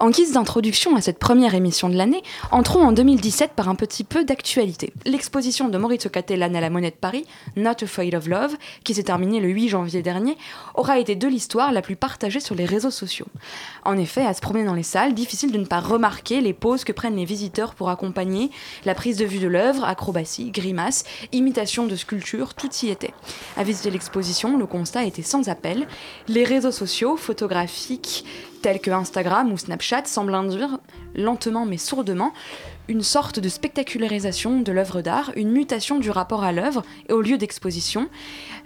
En guise d'introduction à cette première émission de l'année, entrons en 2017 par un petit peu d'actualité. L'exposition de Maurizio Cattelan à la Monnaie de Paris, Not Afraid of Love, qui s'est terminée le 8 janvier dernier, aura été de l'histoire la plus partagée sur les réseaux sociaux. En effet, à se promener dans les salles, difficile de ne pas remarquer les poses que prennent les visiteurs pour accompagner la prise de vue de l'œuvre, acrobatie, grimaces, imitation de sculptures, tout y était. À visiter l'exposition, le constat était sans appel. Les réseaux sociaux, photographiques, tels que Instagram ou Snapchat semblent induire, lentement mais sourdement, une sorte de spectacularisation de l'œuvre d'art, une mutation du rapport à l'œuvre et au lieu d'exposition.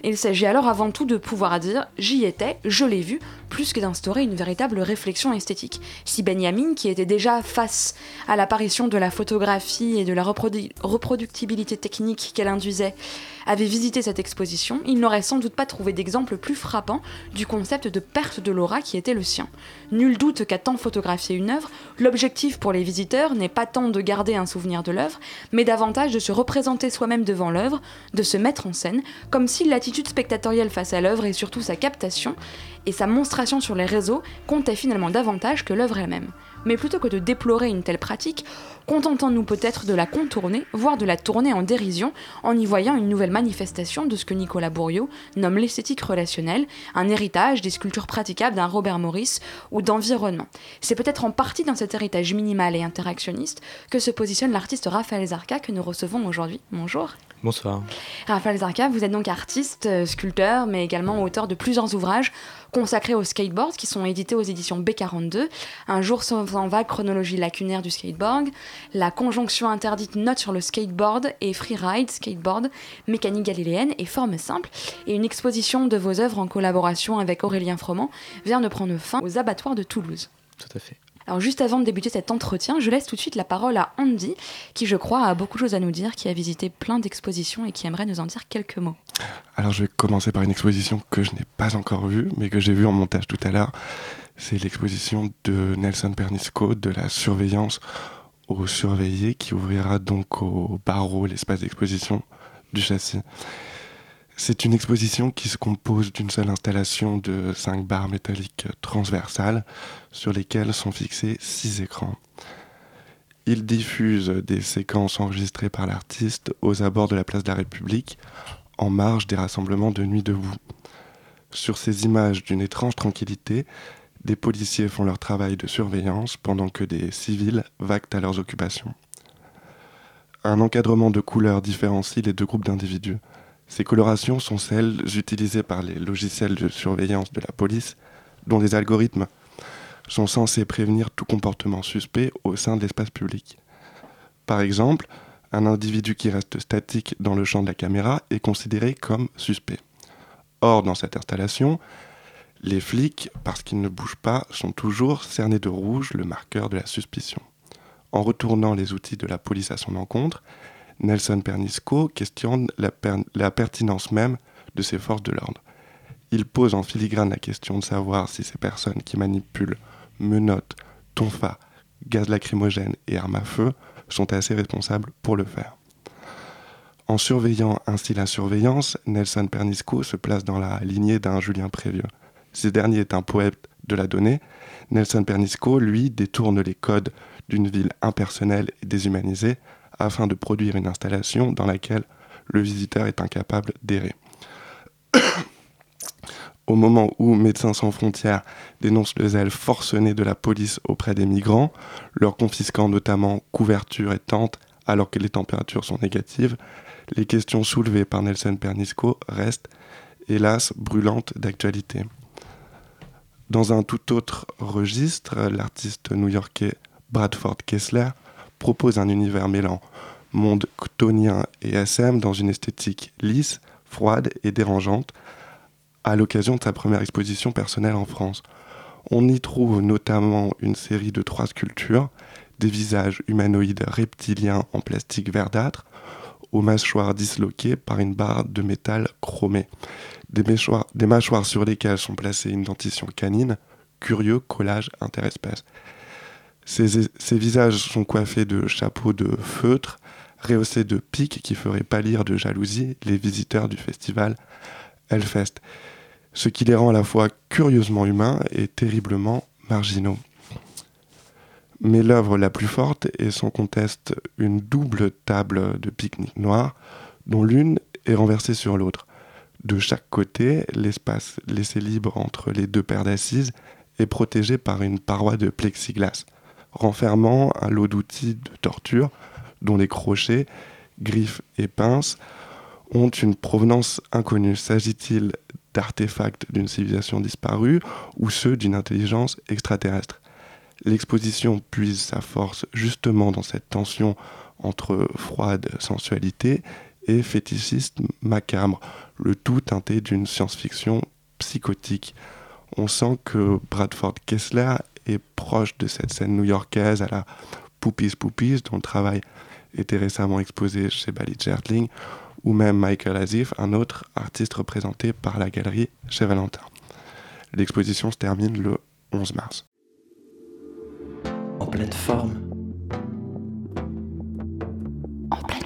Il s'agit alors avant tout de pouvoir dire j'y étais, je l'ai vu, plus que d'instaurer une véritable réflexion esthétique. Si Benjamin, qui était déjà face à l'apparition de la photographie et de la reprodu reproductibilité technique qu'elle induisait, avait visité cette exposition, il n'aurait sans doute pas trouvé d'exemple plus frappant du concept de perte de l'aura qui était le sien. Nul doute qu'à tant photographier une œuvre, l'objectif pour les visiteurs n'est pas tant de garder un souvenir de l'œuvre, mais davantage de se représenter soi-même devant l'œuvre, de se mettre en scène, comme si l'attitude spectatorielle face à l'œuvre et surtout sa captation et sa monstration sur les réseaux comptaient finalement davantage que l'œuvre elle-même. Mais plutôt que de déplorer une telle pratique, contentons-nous peut-être de la contourner, voire de la tourner en dérision, en y voyant une nouvelle manifestation de ce que Nicolas Bourriot nomme l'esthétique relationnelle, un héritage des sculptures praticables d'un Robert Morris ou d'environnement. C'est peut-être en partie dans cet héritage minimal et interactionniste que se positionne l'artiste Raphaël Zarka que nous recevons aujourd'hui. Bonjour. Bonsoir. Raphaël Zarka, vous êtes donc artiste, euh, sculpteur, mais également auteur de plusieurs ouvrages consacrés au skateboard qui sont édités aux éditions B42. Un jour sans vague chronologie lacunaire du skateboard, La conjonction interdite note sur le skateboard et Freeride, skateboard, mécanique galiléenne et forme simple. Et une exposition de vos œuvres en collaboration avec Aurélien Froment vient de prendre fin aux abattoirs de Toulouse. Tout à fait. Alors juste avant de débuter cet entretien, je laisse tout de suite la parole à Andy, qui je crois a beaucoup de choses à nous dire, qui a visité plein d'expositions et qui aimerait nous en dire quelques mots. Alors je vais commencer par une exposition que je n'ai pas encore vue, mais que j'ai vue en montage tout à l'heure. C'est l'exposition de Nelson Pernisco de la surveillance aux surveillés qui ouvrira donc au barreau l'espace d'exposition du châssis. C'est une exposition qui se compose d'une seule installation de cinq barres métalliques transversales sur lesquelles sont fixés six écrans. Il diffuse des séquences enregistrées par l'artiste aux abords de la place de la République, en marge des rassemblements de Nuit debout. Sur ces images d'une étrange tranquillité, des policiers font leur travail de surveillance pendant que des civils vaquent à leurs occupations. Un encadrement de couleurs différencie les deux groupes d'individus. Ces colorations sont celles utilisées par les logiciels de surveillance de la police, dont les algorithmes sont censés prévenir tout comportement suspect au sein de l'espace public. Par exemple, un individu qui reste statique dans le champ de la caméra est considéré comme suspect. Or, dans cette installation, les flics, parce qu'ils ne bougent pas, sont toujours cernés de rouge, le marqueur de la suspicion. En retournant les outils de la police à son encontre, Nelson Pernisco questionne la, per la pertinence même de ces forces de l'ordre. Il pose en filigrane la question de savoir si ces personnes qui manipulent menottes, tonfa, gaz lacrymogène et armes à feu sont assez responsables pour le faire. En surveillant ainsi la surveillance, Nelson Pernisco se place dans la lignée d'un Julien Prévieux. Ce dernier est un poète de la donnée. Nelson Pernisco, lui, détourne les codes d'une ville impersonnelle et déshumanisée afin de produire une installation dans laquelle le visiteur est incapable d'errer. Au moment où Médecins sans frontières dénonce le zèle forcené de la police auprès des migrants, leur confisquant notamment couverture et tente alors que les températures sont négatives, les questions soulevées par Nelson Pernisco restent, hélas, brûlantes d'actualité. Dans un tout autre registre, l'artiste new-yorkais Bradford Kessler propose un univers mêlant monde chtonien et SM dans une esthétique lisse, froide et dérangeante, à l'occasion de sa première exposition personnelle en France. On y trouve notamment une série de trois sculptures, des visages humanoïdes reptiliens en plastique verdâtre, aux mâchoires disloquées par une barre de métal chromé, des mâchoires, sur lesquelles sont placées une dentition canine, curieux collage interespèces. Ces, visages sont coiffés de chapeaux de feutre, rehaussés de pics qui feraient pâlir de jalousie les visiteurs du festival Hellfest, ce qui les rend à la fois curieusement humains et terriblement marginaux. Mais l'œuvre la plus forte est sans conteste une double table de pique-nique noir, dont l'une est renversée sur l'autre. De chaque côté, l'espace laissé libre entre les deux paires d'assises est protégé par une paroi de plexiglas, renfermant un lot d'outils de torture dont les crochets, griffes et pinces ont une provenance inconnue. S'agit-il d'artefacts d'une civilisation disparue ou ceux d'une intelligence extraterrestre? L'exposition puise sa force justement dans cette tension entre froide sensualité et fétichisme macabre, le tout teinté d'une science-fiction psychotique. On sent que Bradford Kessler est proche de cette scène new-yorkaise à la Poopies Poopies, dont le travail était récemment exposé chez Bally Gertling, ou même Michael Azif, un autre artiste représenté par la galerie chez Valentin. L'exposition se termine le 11 mars. En pleine forme. En pleine forme.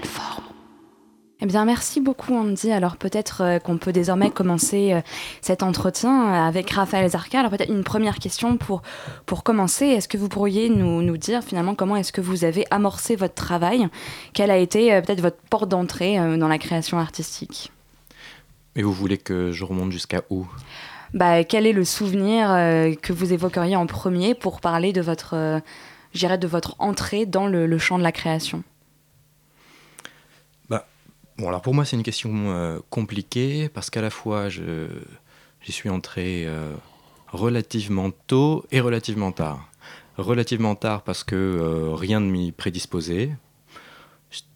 Eh bien, merci beaucoup, Andy. Alors, peut-être euh, qu'on peut désormais commencer euh, cet entretien avec Raphaël Zarka. Alors, peut-être une première question pour, pour commencer. Est-ce que vous pourriez nous, nous dire finalement comment est-ce que vous avez amorcé votre travail? Quelle a été euh, peut-être votre porte d'entrée euh, dans la création artistique? Mais vous voulez que je remonte jusqu'à où? Bah, Quel est le souvenir euh, que vous évoqueriez en premier pour parler de votre, euh, de votre entrée dans le, le champ de la création? Bon, alors pour moi, c'est une question euh, compliquée parce qu'à la fois, j'y suis entré euh, relativement tôt et relativement tard. Relativement tard parce que euh, rien ne m'y prédisposait.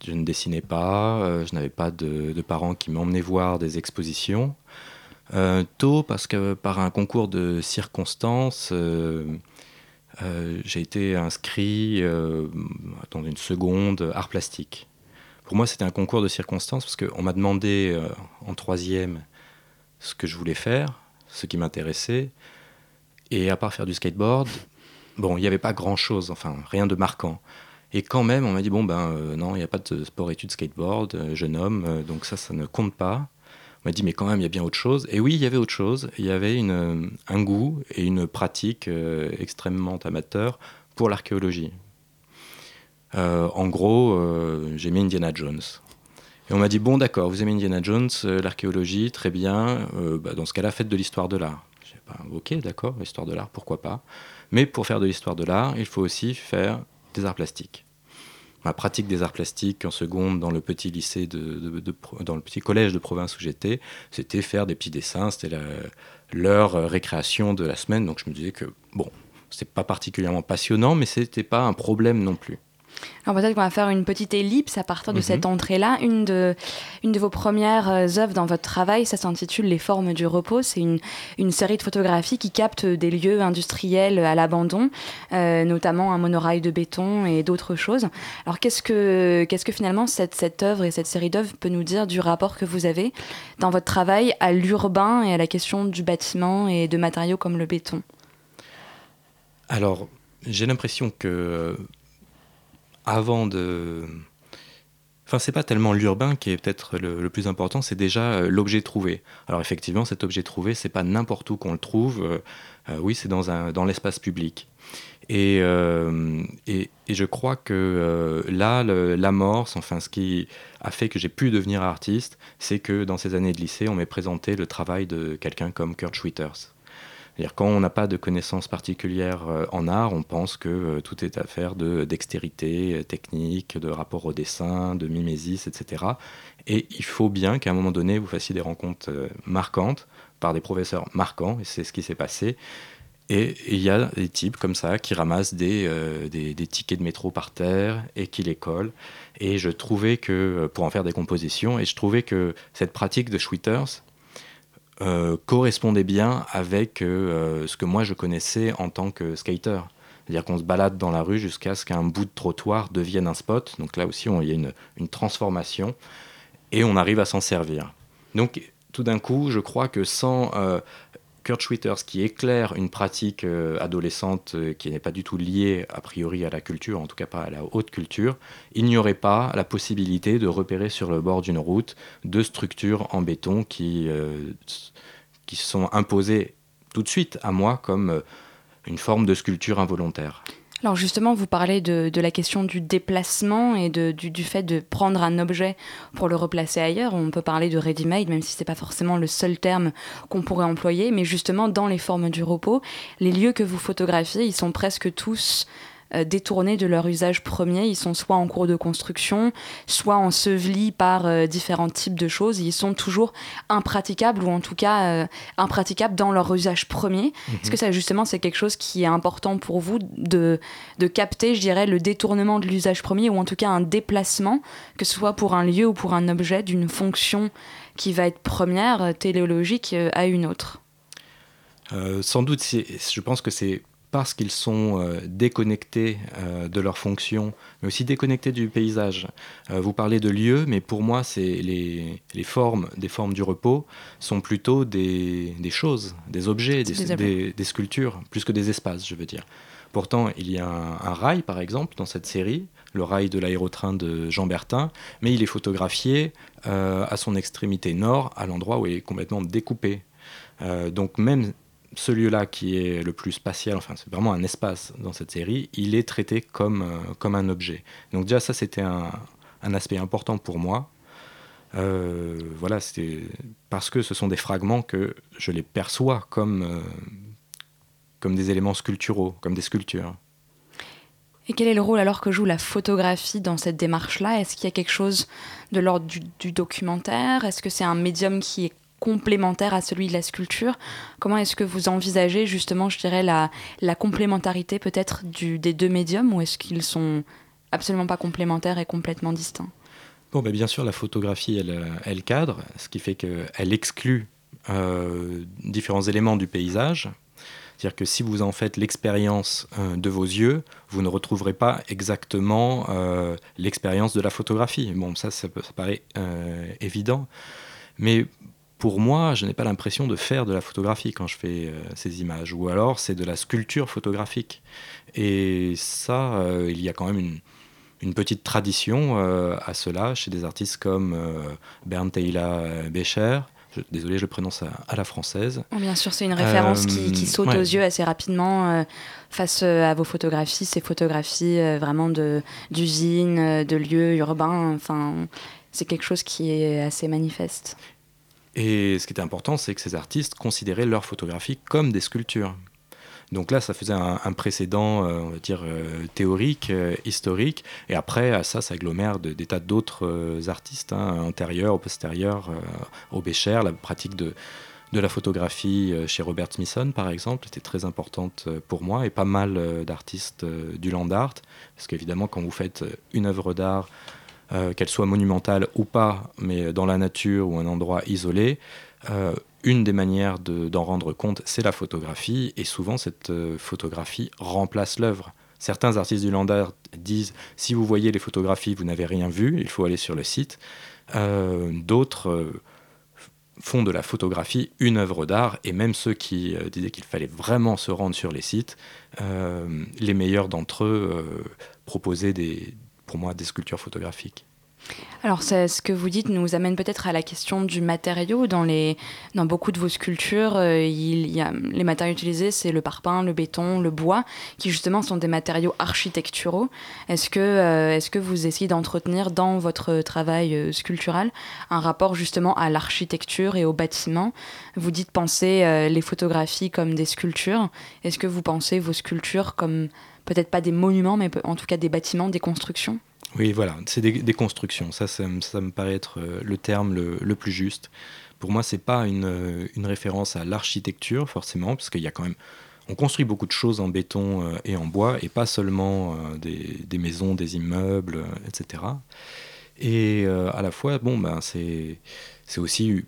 Je, ne dessinais pas, je n'avais pas de, de parents qui m'emmenaient voir des expositions. Tôt parce que par un concours de circonstances, j'ai été inscrit dans une seconde art plastique. Pour moi, c'était un concours de circonstances parce qu'on m'a demandé euh, en troisième ce que je voulais faire, ce qui m'intéressait. Et à part faire du skateboard, bon, il n'y avait pas grand-chose, enfin, rien de marquant. Et quand même, on m'a dit, bon, ben euh, non, il n'y a pas de sport-études skateboard, euh, jeune homme, donc ça, ça ne compte pas. On m'a dit, mais quand même, il y a bien autre chose. Et oui, il y avait autre chose. Il y avait un goût et une pratique extrêmement amateur pour l'archéologie. Euh, en gros, euh, j'aimais Indiana Jones. Et on m'a dit, bon d'accord, vous aimez Indiana Jones, euh, l'archéologie, très bien, bah, dans ce cas-là, faites de l'histoire de l'art. J'ai pas, ok, d'accord, l'histoire de l'art, pourquoi pas. Mais pour faire de l'histoire de l'art, il faut aussi faire des arts plastiques. Ma pratique des arts plastiques en seconde dans le petit lycée, de, dans le petit collège de province où j'étais, c'était faire des petits dessins, c'était euh, récréation de la semaine. Donc je me disais que, bon, c'est pas particulièrement passionnant, mais c'était pas un problème non plus. Alors peut-être qu'on va faire une petite ellipse à partir de Mhm. cette entrée-là. Une de, une de vos premières euh, œuvres dans votre travail, ça s'intitule Les formes du repos. C'est une, une série de photographies qui captent des lieux industriels à l'abandon, euh, notamment un monorail de béton et d'autres choses. Alors qu'est-ce que, qu'est-ce que finalement cette, cette œuvre et cette série d'œuvres peut nous dire du rapport que vous avez dans votre travail à l'urbain et à la question du bâtiment et de matériaux comme le béton? Alors, j'ai l'impression que avant de. Enfin, c'est pas tellement l'urbain qui est peut-être le, plus important, c'est déjà euh, l'objet trouvé. Alors, effectivement, cet objet trouvé, c'est pas n'importe où qu'on le trouve. euh, euh, oui, c'est dans, dans l'espace public. Et, et, et je crois que euh, là, l'amorce, enfin, ce qui a fait que j'ai pu devenir artiste, c'est que dans ces années de lycée, on m'ait présenté le travail de quelqu'un comme Kurt Schwitters. C'est-à-dire quand on n'a pas de connaissances particulières euh, en art, on pense que euh, tout est affaire de dextérité euh, technique, de rapport au dessin, de mimésis, etc. Et il faut bien qu'à un moment donné, vous fassiez des rencontres marquantes par des professeurs marquants, et c'est ce qui s'est passé. Et il y a des types comme ça qui ramassent des, des, des, tickets de métro par terre et qui les collent. Et je trouvais que, pour en faire des compositions, et je trouvais que cette pratique de Schwitters euh, correspondait bien avec euh, ce que moi je connaissais en tant que skater. C'est-à-dire qu'on se balade dans la rue jusqu'à ce qu'un bout de trottoir devienne un spot. Donc là aussi, il y a une, transformation et on arrive à s'en servir. Donc tout d'un coup, je crois que sans euh, Kurt Schwitters qui éclaire une pratique euh, adolescente euh, qui n'est pas du tout liée a priori à la culture, en tout cas pas à la haute culture, il n'y aurait pas la possibilité de repérer sur le bord d'une route deux structures en béton qui, euh, qui sont imposées tout de suite à moi comme une forme de sculpture involontaire. Alors justement, vous parlez de, la question du déplacement et de, du, fait de prendre un objet pour le replacer ailleurs. On peut parler de ready-made, même si ce n'est pas forcément le seul terme qu'on pourrait employer. Mais justement, dans les formes du repos, les lieux que vous photographiez, ils sont presque tous euh, détournés de leur usage premier. Ils sont soit en cours de construction, soit ensevelis par euh, différents types de choses. Ils sont toujours impraticables, ou en tout cas euh, impraticables dans leur usage premier. Est-ce que ça, justement, c'est quelque chose qui est important pour vous de, de capter, je dirais, le détournement de l'usage premier, ou en tout cas un déplacement, que ce soit pour un lieu ou pour un objet, d'une fonction qui va être première, téléologique, à une autre sans doute, je pense que c'est parce qu'ils sont euh, déconnectés euh, de leur fonction, mais aussi déconnectés du paysage. Euh, vous parlez de lieux, mais pour moi, c'est les, formes, des formes du repos sont plutôt des, choses, des objets, des, sculptures, plus que des espaces, je veux dire. Pourtant, il y a un, un rail, par exemple, dans cette série, le rail de l'aérotrain de Jean Bertin, mais il est photographié à son extrémité nord, à l'endroit où il est complètement découpé. donc même ce lieu-là, qui est le plus spatial, enfin c'est vraiment un espace dans cette série, il est traité comme, euh, comme un objet. Donc déjà ça c'était un, un, aspect important pour moi. Euh, voilà, c'était parce que ce sont des fragments que je les perçois comme, euh, comme des éléments sculpturaux, comme des sculptures. Et quel est le rôle alors que joue la photographie dans cette démarche-là? Est-ce qu'il y a quelque chose de l'ordre du, du documentaire? Est-ce que c'est un médium qui est complémentaire à celui de la sculpture. Comment est-ce que vous envisagez justement, je dirais, la, complémentarité peut-être des deux médiums ou est-ce qu'ils sont absolument pas complémentaires et complètement distincts? Bon, ben bien sûr, la photographie, elle, elle cadre, ce qui fait qu'elle exclut euh, différents éléments du paysage. C'est-à-dire que si vous en faites l'expérience euh, de vos yeux, vous ne retrouverez pas exactement euh, l'expérience de la photographie. Bon, ça, ça, ça paraît évident. Mais pour moi, je n'ai pas l'impression de faire de la photographie quand je fais euh, ces images, ou alors c'est de la sculpture photographique. Et ça, euh, il y a quand même une, petite tradition euh, à cela chez des artistes comme Bernd Taylor Becher. désolé, je le prononce à, la française. Oh, bien sûr, c'est une référence qui, saute aux yeux assez rapidement face à vos photographies, ces photographies vraiment d'usines, de, lieux urbains. Enfin, c'est quelque chose qui est assez manifeste. Et ce qui était important, c'est que ces artistes considéraient leurs photographies comme des sculptures. Donc là, ça faisait un, précédent, euh, on va dire, euh, théorique, euh, historique. Et après, à ça de, des tas d'autres artistes, hein, antérieurs, postérieurs, au Bécher. La pratique de la photographie chez Robert Smithson, par exemple, était très importante pour moi. Et pas mal d'artistes du land art. Parce qu'évidemment, quand vous faites une œuvre d'art euh, qu'elle soit monumentale ou pas, mais dans la nature ou un endroit isolé, euh, une des manières d'en rendre compte, c'est la photographie, et souvent cette euh, photographie remplace l'œuvre. Certains artistes du land art disent si vous voyez les photographies, vous n'avez rien vu, il faut aller sur le site. D'autres font de la photographie une œuvre d'art, et même ceux qui disaient qu'il fallait vraiment se rendre sur les sites, les meilleurs d'entre eux proposaient des, pour moi des sculptures photographiques. Alors, ce que vous dites nous amène peut-être à la question du matériau. Dans, les, dans beaucoup de vos sculptures, euh, il y a, les matériaux utilisés, c'est le parpaing, le béton, le bois, qui justement sont des matériaux architecturaux. Est-ce que, euh, que vous essayez d'entretenir dans votre travail euh, sculptural un rapport justement à l'architecture et au bâtiment? Vous dites penser les photographies comme des sculptures. Est-ce que vous pensez vos sculptures comme peut-être pas des monuments, mais en tout cas des bâtiments, des constructions Oui, voilà, c'est des, constructions. Ça, ça, me paraît être euh, le terme le, plus juste. Pour moi, c'est pas une, euh, une, référence à l'architecture, forcément, parce qu'il y a quand même on construit beaucoup de choses en béton euh, et en bois, et pas seulement des, maisons, des immeubles, etc. Et à la fois, bon, ben, c'est aussi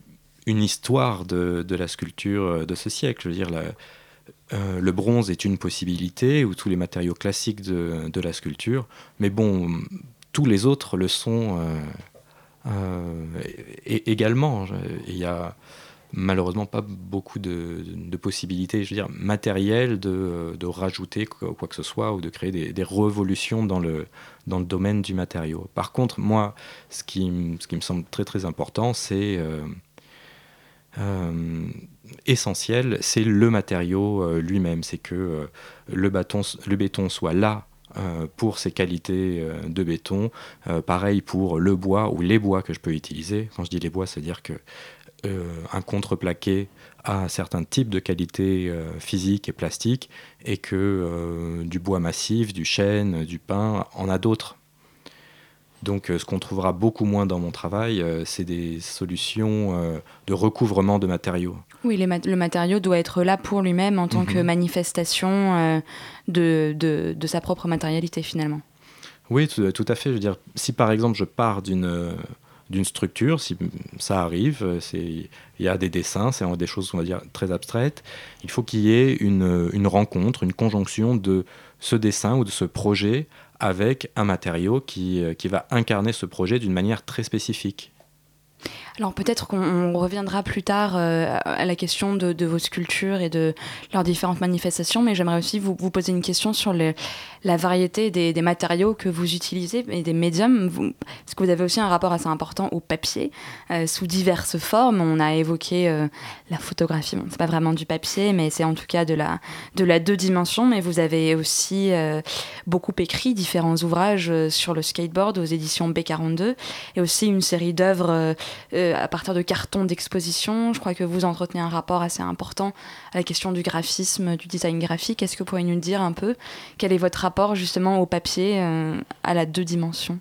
une histoire de, la sculpture de ce siècle. Je veux dire, le bronze est une possibilité, ou tous les matériaux classiques de, de, la sculpture, mais bon, tous les autres le sont également. Il y a malheureusement pas beaucoup de, possibilités, je veux dire, matérielles de, rajouter quoi, que ce soit ou de créer des, révolutions dans le, dans le domaine du matériau. Par contre, moi, ce qui, ce qui me semble très très important, c'est euh, euh, essentiel, c'est le matériau euh, lui-même. C'est que le, bâton, le béton soit là pour ses qualités de béton. pareil pour le bois ou les bois que je peux utiliser. Quand je dis les bois, c'est-à-dire que euh, un contreplaqué a certains types de qualités euh, physiques et plastiques et que euh, du bois massif, du chêne, du pin en a d'autres. Donc ce qu'on trouvera beaucoup moins dans mon travail, c'est des solutions de recouvrement de matériaux. Oui, le matériau doit être là pour lui-même en tant que mhm. manifestation de, de, sa propre matérialité finalement. Oui, tout, tout, à fait. Je veux dire, si par exemple je pars d'une d'une structure, si ça arrive, euh, il y a des dessins, c'est des choses, on va dire, très abstraites. Il faut qu'il y ait une, une, rencontre, une conjonction de ce dessin ou de ce projet avec un matériau qui, euh, qui va incarner ce projet d'une manière très spécifique. Alors peut-être qu'on reviendra plus tard euh, à la question de, vos sculptures et de leurs différentes manifestations, mais j'aimerais aussi vous, poser une question sur la variété des, matériaux que vous utilisez et des médiums, parce que vous avez aussi un rapport assez important au papier, euh, sous diverses formes. On a évoqué euh, la photographie, bon, c'est pas vraiment du papier, mais c'est en tout cas de la, de la deux dimensions, mais vous avez aussi beaucoup écrit différents ouvrages sur le skateboard aux éditions B42, et aussi une série d'œuvres à partir de cartons d'exposition. Je crois que vous entretenez un rapport assez important à la question du graphisme, du design graphique. Est-ce que vous pourriez nous dire un peu quel est votre rapport justement au papier, euh, à la deux dimensions?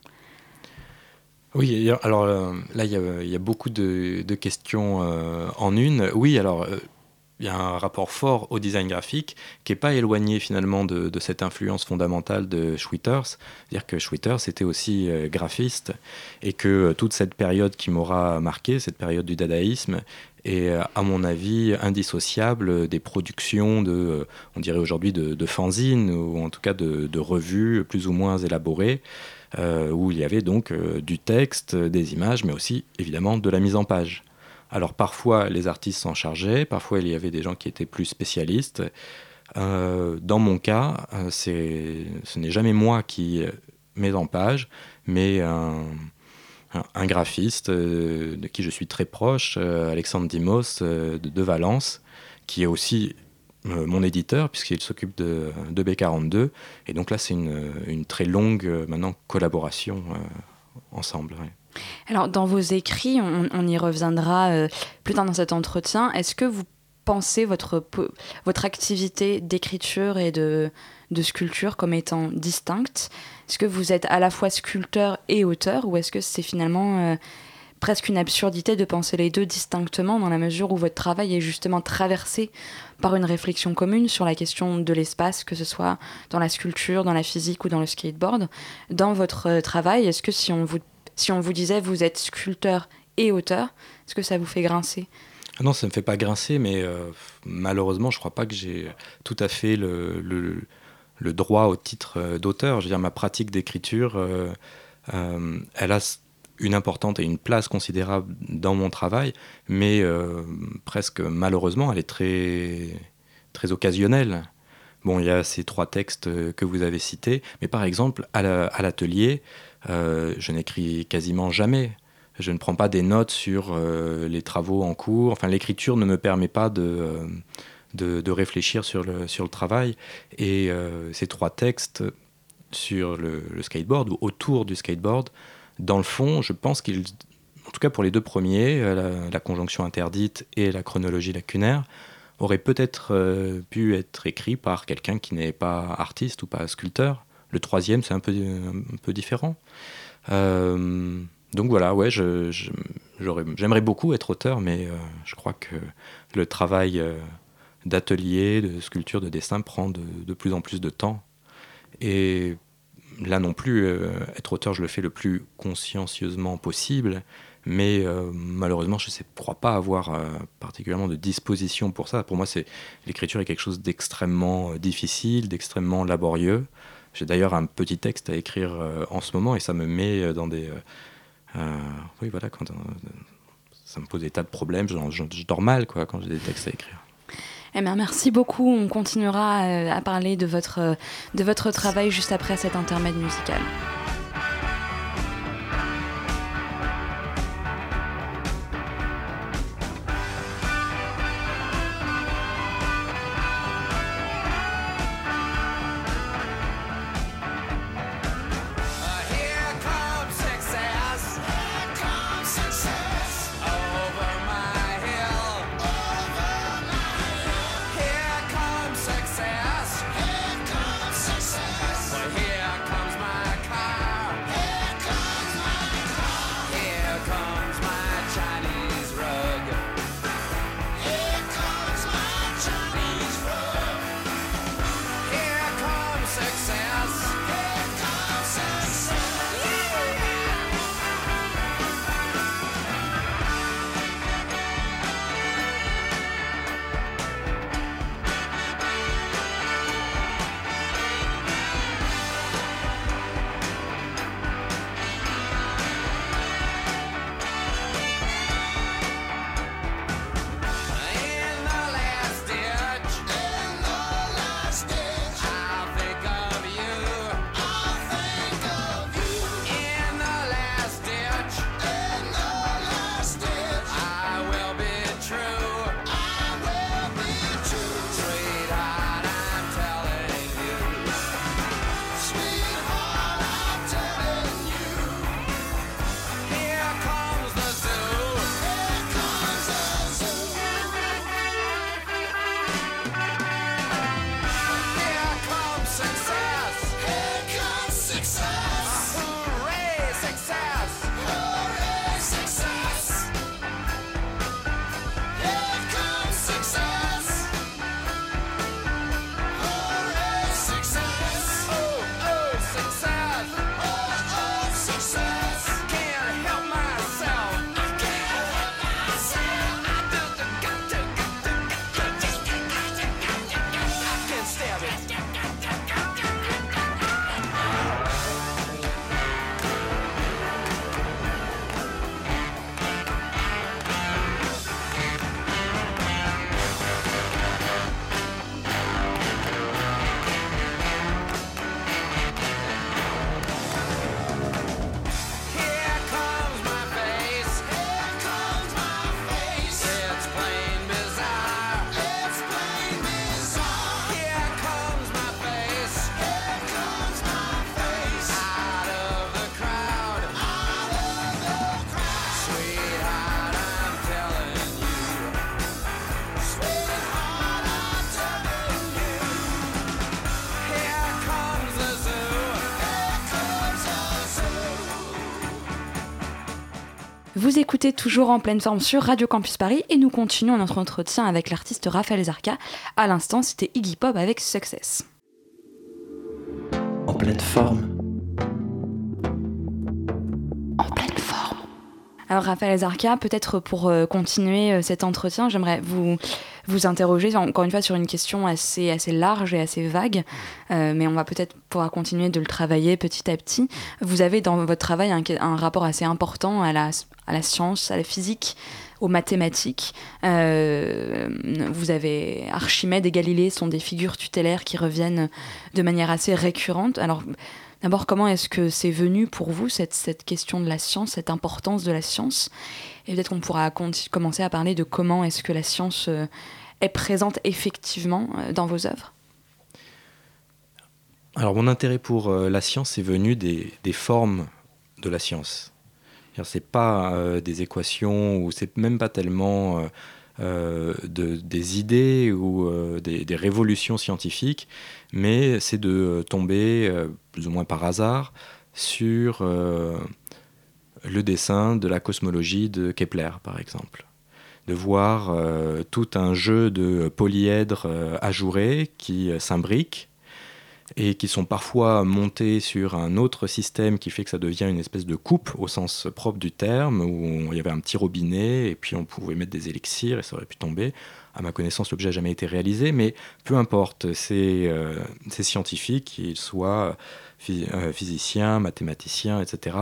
Oui, alors euh, là, il y, a beaucoup de, questions euh, en une. Oui, alors il y a un rapport fort au design graphique qui n'est pas éloigné finalement de, cette influence fondamentale de Schwitters. C'est-à-dire que Schwitters était aussi euh, graphiste et que euh, toute cette période qui m'aura marqué, cette période du dadaïsme, est euh, à mon avis indissociable des productions de, on dirait aujourd'hui, de, fanzines ou en tout cas de, revues plus ou moins élaborées. où il y avait donc du texte, des images, mais aussi évidemment de la mise en page. Alors parfois les artistes s'en chargeaient, parfois il y avait des gens qui étaient plus spécialistes. Euh, dans mon cas, euh, ce n'est jamais moi qui mets en page, mais un, graphiste euh, de qui je suis très proche, Alexandre Dimos de, Valence, qui est aussi mon éditeur puisqu'il s'occupe de, B42. Et donc là, c'est une, très longue maintenant collaboration ensemble. Alors, dans vos écrits, on, y reviendra euh, plus tard dans cet entretien. Est-ce que vous pensez votre, votre activité d'écriture et de, sculpture comme étant distincte? Est-ce que vous êtes à la fois sculpteur et auteur ou est-ce que c'est finalement euh, presque une absurdité de penser les deux distinctement dans la mesure où votre travail est justement traversé par une réflexion commune sur la question de l'espace, que ce soit dans la sculpture, dans la physique ou dans le skateboard? Dans votre euh, travail, est-ce que si on vous si on vous disait vous êtes sculpteur et auteur, est-ce que ça vous fait grincer? Ah non, ça ne me fait pas grincer, mais euh, malheureusement, je ne crois pas que j'ai tout à fait le, le, droit au titre euh, d'auteur. Je veux dire, ma pratique d'écriture, euh, elle a une importante et une place considérable dans mon travail, mais presque malheureusement, elle est très, très occasionnelle. Bon, il y a ces trois textes que vous avez cités, mais par exemple, à l'atelier, je n'écris quasiment jamais. Je ne prends pas des notes sur euh, les travaux en cours. Enfin, l'écriture ne me permet pas de, euh, de, réfléchir sur le, sur le travail. Et ces trois textes sur le, skateboard ou autour du skateboard, dans le fond, je pense qu'ils, en tout cas pour les deux premiers, la, conjonction interdite et la chronologie lacunaire, auraient peut-être pu être écrits par quelqu'un qui n'est pas artiste ou pas sculpteur. Le troisième, c'est un peu, différent. Euh, donc voilà, ouais, j'aimerais beaucoup être auteur, mais euh, je crois que le travail, euh, d'atelier, de sculpture, de dessin prend de, de, plus en plus de temps. Et là non plus, être auteur, je le fais le plus consciencieusement possible, mais malheureusement, je ne crois pas avoir particulièrement de disposition pour ça. Pour moi, c'est l'écriture est quelque chose d'extrêmement difficile, d'extrêmement laborieux. J'ai d'ailleurs un petit texte à écrire en ce moment et ça me met dans des... oui, voilà, quand, ça me pose des tas de problèmes. Je, dors mal quoi, quand j'ai des textes à écrire. Eh bien, merci beaucoup. On continuera euh, à parler de votre, de votre travail juste après cet intermède musical. Vous écoutez toujours en pleine forme sur Radio Campus Paris et nous continuons notre entretien avec l'artiste Raphaël Zarka. À l'instant, c'était Iggy Pop avec Success. En pleine forme. En pleine forme. Alors Raphaël Zarka, peut-être pour euh, continuer euh, cet entretien, j'aimerais vous vous interroger encore une fois sur une question assez, assez large et assez vague, euh, mais on va peut-être pouvoir continuer de le travailler petit à petit. Vous avez dans votre travail un, rapport assez important à la, à la science, à la physique, aux mathématiques. Euh, vous avez Archimède et Galilée sont des figures tutélaires qui reviennent de manière assez récurrente. Alors, d'abord, comment est-ce que c'est venu pour vous, cette, cette question de la science, cette importance de la science? Et peut-être qu'on pourra commencer à parler de comment est-ce que la science euh, est présente effectivement euh, dans vos œuvres? Alors, mon intérêt pour la science est venu des, des formes de la science. C'est pas euh, des équations ou c'est même pas tellement euh, euh, de, des idées ou des, révolutions scientifiques, mais c'est de tomber plus ou moins par hasard sur le dessin de la cosmologie de Kepler, par exemple. de voir tout un jeu de polyèdres ajourés qui s'imbriquent et qui sont parfois montés sur un autre système qui fait que ça devient une espèce de coupe au sens propre du terme, où il y avait un petit robinet et puis on pouvait mettre des élixirs et ça aurait pu tomber. À ma connaissance, l'objet n'a jamais été réalisé, mais peu importe, ces, euh, scientifiques, qu'ils soient euh, physiciens, mathématiciens, etc.,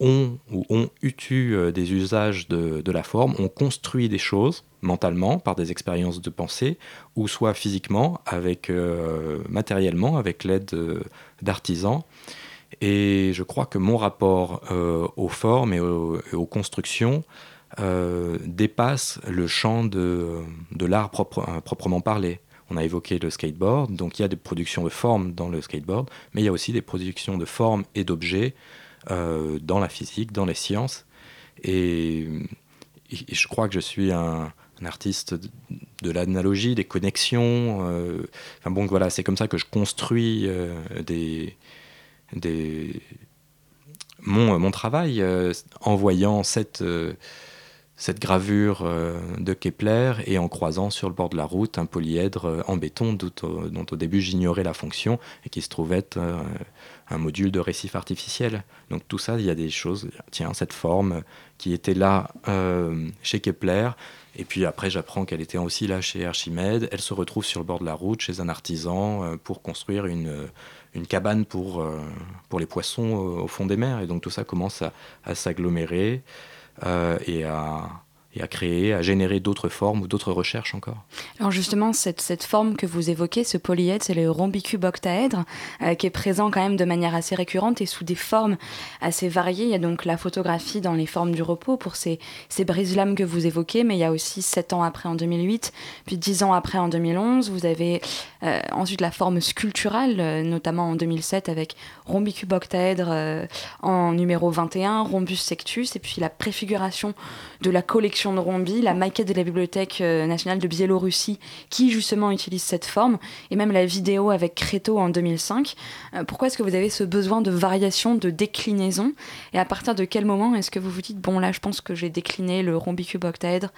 ont ou ont eu euh, des usages de, la forme, ont construit des choses mentalement par des expériences de pensée, ou soit physiquement, avec, euh, matériellement, avec l'aide euh, d'artisans. Et je crois que mon rapport aux formes et aux, constructions dépasse le champ de, de l'art proprement parlé. On a évoqué le skateboard, donc il y a des productions de formes dans le skateboard, mais il y a aussi des productions de formes et d'objets euh, dans la physique, dans les sciences. Et, je crois que je suis un, artiste de, l'analogie, des connexions. Euh, enfin bon, voilà, c'est comme ça que je construis euh, mon, travail en voyant cette gravure de Kepler et en croisant sur le bord de la route un polyèdre en béton dont, au début j'ignorais la fonction et qui se trouvait être un module de récif artificiel. Donc tout ça, il y a des choses, tiens, cette forme qui était là euh, chez Kepler, et puis après j'apprends qu'elle était aussi là chez Archimède, elle se retrouve sur le bord de la route chez un artisan euh, pour construire une, une cabane pour, euh, pour les poissons au fond des mers, et donc tout ça commence à, à s'agglomérer et à et à créer, à générer d'autres formes ou d'autres recherches encore. Alors justement, cette, cette forme que vous évoquez, ce polyèdre, c'est le rhombicube octaèdre, euh, qui est présent quand même de manière assez récurrente et sous des formes assez variées. Il y a donc la photographie dans les formes du repos pour ces, ces brise-lames que vous évoquez, mais il y a aussi sept ans après en 2008, puis dix ans après en 2011. Vous avez euh, ensuite la forme sculpturale, euh, notamment en 2007 avec rhombicube octaèdre en numéro 21, rhombus sectus, et puis la préfiguration de la collection de Rombi, la maquette de la Bibliothèque euh, nationale de Biélorussie, qui justement utilise cette forme, et même la vidéo avec Créto en 2005. Euh, pourquoi est-ce que vous avez ce besoin de variation, de déclinaison? Et à partir de quel moment est-ce que vous vous dites, bon là je pense que j'ai décliné le rhombicube octaèdre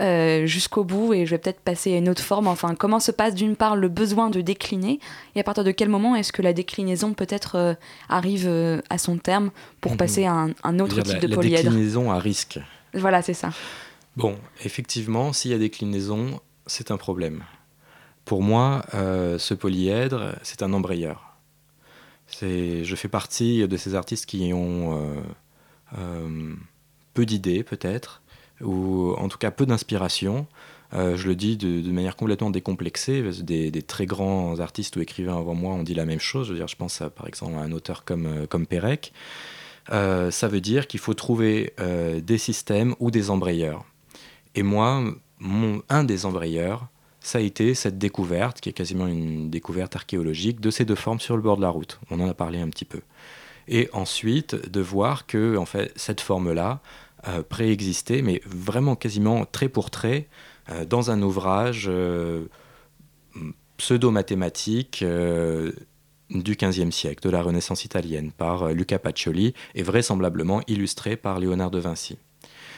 euh, jusqu'au bout et je vais peut-être passer à une autre forme? Enfin, comment se passe d'une part le besoin de décliner et à partir de quel moment est-ce que la déclinaison peut-être arrive à son terme pour mhm. passer à un, autre type de polyèdre? La déclinaison à risque. Voilà, c'est ça. Bon, effectivement, s'il y a déclinaison, c'est un problème. Pour moi, euh, ce polyèdre, c'est un embrayeur. Je fais partie de ces artistes qui ont euh, euh, peu d'idées, peut-être, ou en tout cas peu d'inspiration. je le dis de, manière complètement décomplexée. Des, des, très grands artistes ou écrivains avant moi ont dit la même chose. Je veux dire, je pense à, par exemple à un auteur comme, comme Pérec. Euh, ça veut dire qu'il faut trouver euh, des systèmes ou des embrayeurs. Et moi, un des embrayeurs, ça a été cette découverte, qui est quasiment une découverte archéologique, de ces deux formes sur le bord de la route. On en a parlé un petit peu. Et ensuite, de voir que en fait, cette forme-là euh, préexistait, mais vraiment quasiment trait pour trait, dans un ouvrage pseudo-mathématique du XVe siècle, de la Renaissance italienne, par euh, Luca Pacioli, et vraisemblablement illustré par Léonard de Vinci.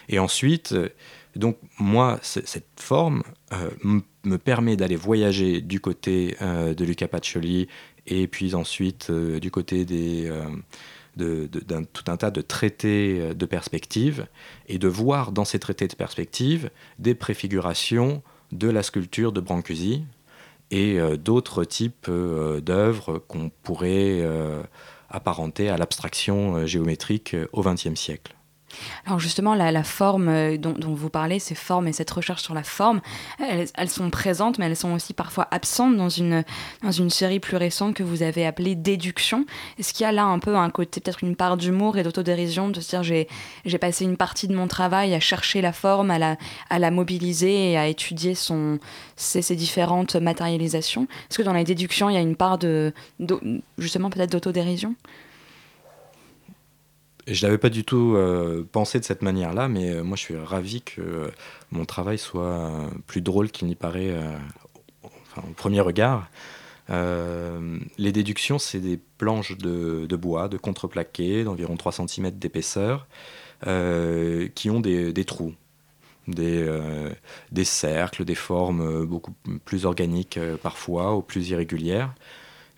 Et ensuite, euh, donc moi, cette forme euh, me permet d'aller voyager du côté de Luca Pacioli et puis ensuite du côté de, d'un tout un tas de traités de perspective et de voir dans ces traités de perspective des préfigurations de la sculpture de Brancusi, et euh, d'autres types euh, d'œuvres qu'on pourrait euh, apparenter à l'abstraction géométrique au XXe siècle. Alors justement, la, forme euh, dont, vous parlez, ces formes et cette recherche sur la forme, elles, sont présentes, mais elles sont aussi parfois absentes dans une, dans une série plus récente que vous avez appelée Déduction. Est-ce qu'il y a là un peu un côté, peut-être une part d'humour et d'autodérision, de se dire j'ai, passé une partie de mon travail à chercher la forme, à la, à la mobiliser et à étudier son, ses, ses différentes matérialisations? Est-ce que dans la déduction, il y a une part de, justement peut-être d'autodérision? Je n'avais pas du tout euh, pensé de cette manière-là, mais euh, moi je suis ravi que euh, mon travail soit plus drôle qu'il n'y paraît au premier regard. les déductions, c'est des planches de, bois, de contreplaqué, d'environ 3 cm d'épaisseur, qui ont des, trous. des cercles, des formes beaucoup plus organiques parfois ou plus irrégulières.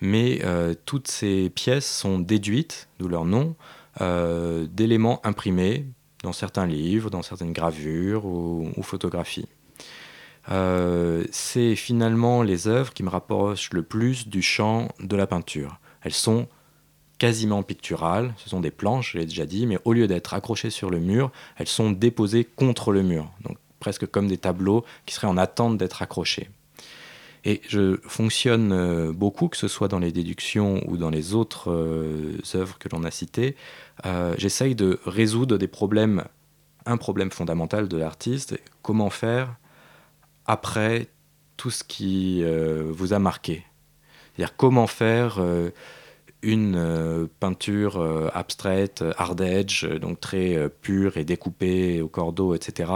Mais toutes ces pièces sont déduites, d'où leur nom, d'éléments imprimés dans certains livres, dans certaines gravures ou, photographies. Euh, c'est finalement les œuvres qui me rapprochent le plus du champ de la peinture. Elles sont quasiment picturales, ce sont des planches, je l'ai déjà dit, mais au lieu d'être accrochées sur le mur, elles sont déposées contre le mur, donc presque comme des tableaux qui seraient en attente d'être accrochés. Et je fonctionne euh, beaucoup, que ce soit dans les déductions ou dans les autres euh, œuvres que l'on a citées, euh, j'essaye de résoudre des problèmes, un problème fondamental de l'artiste, comment faire après tout ce qui vous a marqué. C'est-à-dire comment faire une peinture abstraite, hard edge, donc très pure et découpée au cordeau, etc.,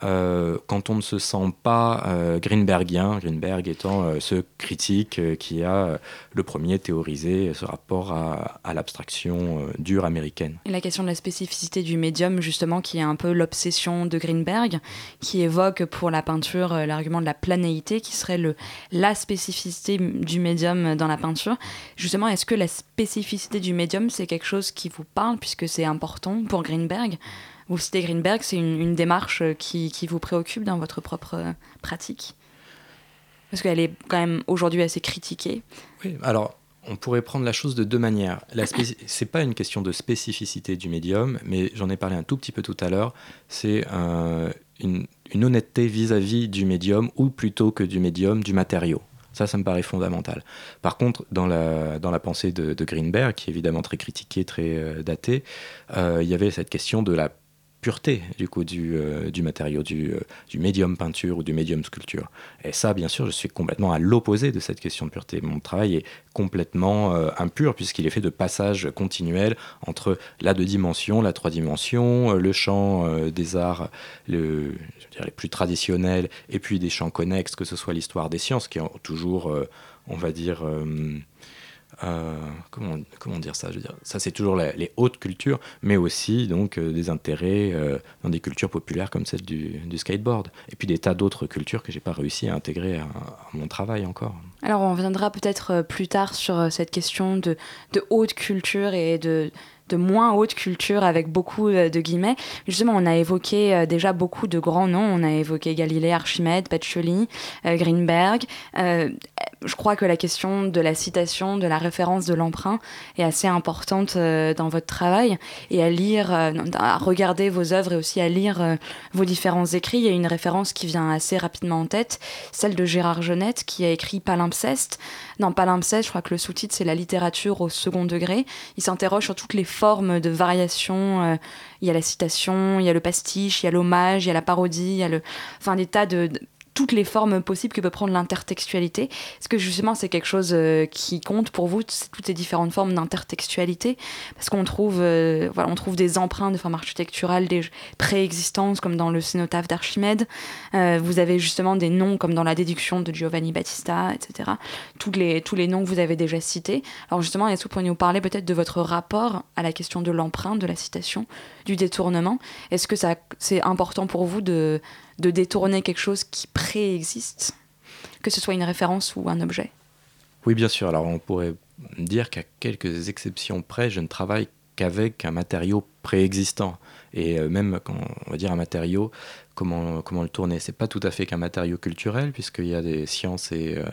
quand on ne se sent pas euh, Greenbergien, Greenberg étant euh, ce critique qui a le premier théorisé ce rapport à, l'abstraction dure américaine. Et la question de la spécificité du médium, justement, qui est un peu l'obsession de Greenberg, qui évoque pour la peinture l'argument de la planéité, qui serait la spécificité du médium dans la peinture. Justement, est-ce que la spécificité du médium, c'est quelque chose qui vous parle, puisque c'est important pour Greenberg? Vous citez Greenberg, c'est une, démarche euh, qui, vous préoccupe dans votre propre euh, pratique? Parce qu'elle est quand même aujourd'hui assez critiquée. Oui, alors on pourrait prendre la chose de deux manières. Ce n'est pas une question de spécificité du médium, mais j'en ai parlé un tout petit peu tout à l'heure. C'est une, honnêteté vis-à-vis du médium, ou plutôt que du médium, du matériau. Ça, ça me paraît fondamental. Par contre, dans la, dans la pensée de, Greenberg, qui est évidemment très critiquée, très euh, datée, il y avait cette question de la pureté du coup du, euh, matériau, du, euh, du, médium peinture ou du médium sculpture. Et ça, bien sûr, je suis complètement à l'opposé de cette question de pureté. Mon travail est complètement euh, impur puisqu'il est fait de passages continuels entre la deux dimensions, la trois dimensions, le champ des arts les plus traditionnels et puis des champs connexes, que ce soit l'histoire des sciences qui ont toujours, on va dire, euh, comment, comment, dire ça je veux dire, Ça, c'est toujours les hautes cultures, mais aussi donc euh, des intérêts euh, dans des cultures populaires comme celle du, skateboard. Et puis des tas d'autres cultures que j'ai pas réussi à intégrer à, mon travail encore. Alors, on reviendra peut-être plus tard sur cette question de, de haute culture et de de moins haute culture avec beaucoup de guillemets. Justement, on a évoqué déjà beaucoup de grands noms. On a évoqué Galilée, Archimède, Pacioli, Greenberg je crois que la question de la citation, de la référence, de l'emprunt est assez importante euh, dans votre travail et à lire, euh, à regarder vos œuvres et aussi à lire euh, vos différents écrits. Il y a une référence qui vient assez rapidement en tête, celle de Gérard Genette qui a écrit Palimpseste. Dans Palimpseste, je crois que le sous-titre c'est la littérature au second degré. Il s'interroge sur toutes les formes de variation. il y a la citation, il y a le pastiche, il y a l'hommage, il y a la parodie, il y a le, enfin des tas de toutes les formes possibles que peut prendre l'intertextualité. Est-ce que justement c'est quelque chose euh, qui compte pour vous, toutes ces différentes formes d'intertextualité? Parce qu'on trouve, euh, voilà, on trouve des empreintes de formes architecturales, des préexistences comme dans le cénotaphe d'Archimède. Euh, vous avez justement des noms comme dans la déduction de Giovanni Battista, etc. Tous les, tous les noms que vous avez déjà cités. Alors justement, est-ce que vous pourriez nous parler peut-être de votre rapport à la question de l'empreinte, de la citation, du détournement? Est-ce que c'est important pour vous de de détourner quelque chose qui préexiste, que ce soit une référence ou un objet Oui, bien sûr. Alors on pourrait dire qu'à quelques exceptions près, je ne travaille qu'avec un matériau préexistant. Et euh, même, quand on va dire un matériau, comment, comment le tourner? C'est pas tout à fait qu'un matériau culturel, puisqu'il y a des sciences et, euh,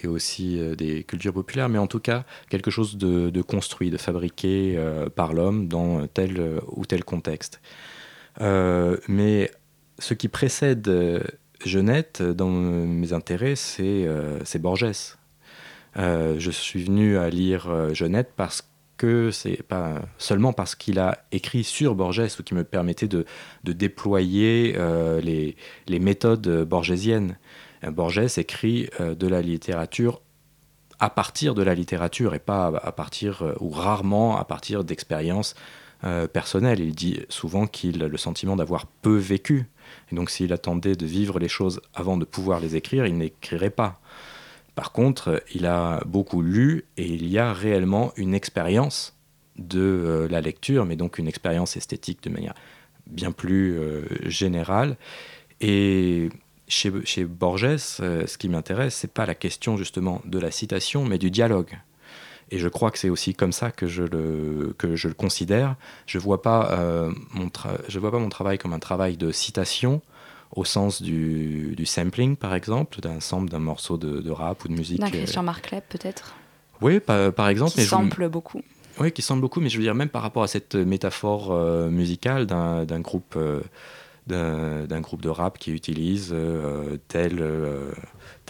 et aussi euh, des cultures populaires, mais en tout cas, quelque chose de, de construit, de fabriqué par l'homme dans tel ou tel contexte. mais ce qui précède euh, Jeunette dans mes intérêts, c'est euh, Borges. Euh, je suis venu à lire Jeunette parce que c'est seulement parce qu'il a écrit sur Borges ou qui me permettait de, déployer les, les, méthodes borgésiennes. Borges écrit de la littérature à partir de la littérature et pas à partir ou rarement à partir d'expériences personnelles. Il dit souvent qu'il a le sentiment d'avoir peu vécu et donc s'il attendait de vivre les choses avant de pouvoir les écrire, il n'écrirait pas. Par contre, il a beaucoup lu et il y a réellement une expérience de euh, la lecture, mais donc une expérience esthétique de manière bien plus générale. Et chez, Borges, ce qui m'intéresse, c'est pas la question justement de la citation, mais du dialogue. Et je crois que c'est aussi comme ça que je le, que je le considère. Je ne vois, pas, euh, mon je vois pas mon travail comme un travail de citation, au sens du, du sampling, par exemple, d'un sample d'un morceau de, de, rap ou de musique. D'un euh, Christian Marclep, peut-être Oui, par, par exemple. Qui sample beaucoup. Oui, qui sample beaucoup, mais je veux dire, même par rapport à cette métaphore euh, musicale d'un groupe, d'un groupe de rap qui utilise tel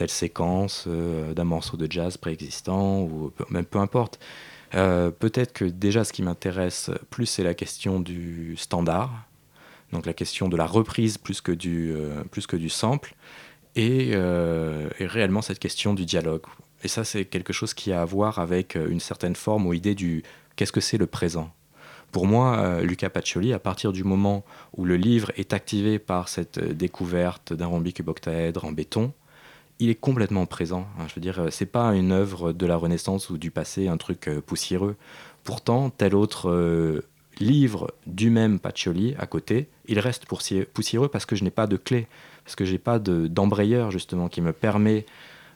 telle séquence euh, d'un morceau de jazz préexistant, ou même peu importe. Euh, peut-être que déjà ce qui m'intéresse plus, c'est la question du standard, donc la question de la reprise plus que du, euh, plus que du sample, et, réellement cette question du dialogue. Et ça, c'est quelque chose qui a à voir avec une certaine forme ou idée du qu'est-ce que c'est le présent. Pour moi, Luca Pacioli, à partir du moment où le livre est activé par cette découverte d'un rhombique cuboctaèdre en béton, il est complètement présent. Hein. je veux dire, c'est pas une œuvre de la Renaissance ou du passé, un truc euh, poussiéreux. Pourtant, tel autre euh, livre du même Pacioli à côté, il reste poussiéreux parce que je n'ai pas de clé, parce que je n'ai pas d'embrayeur justement qui me permet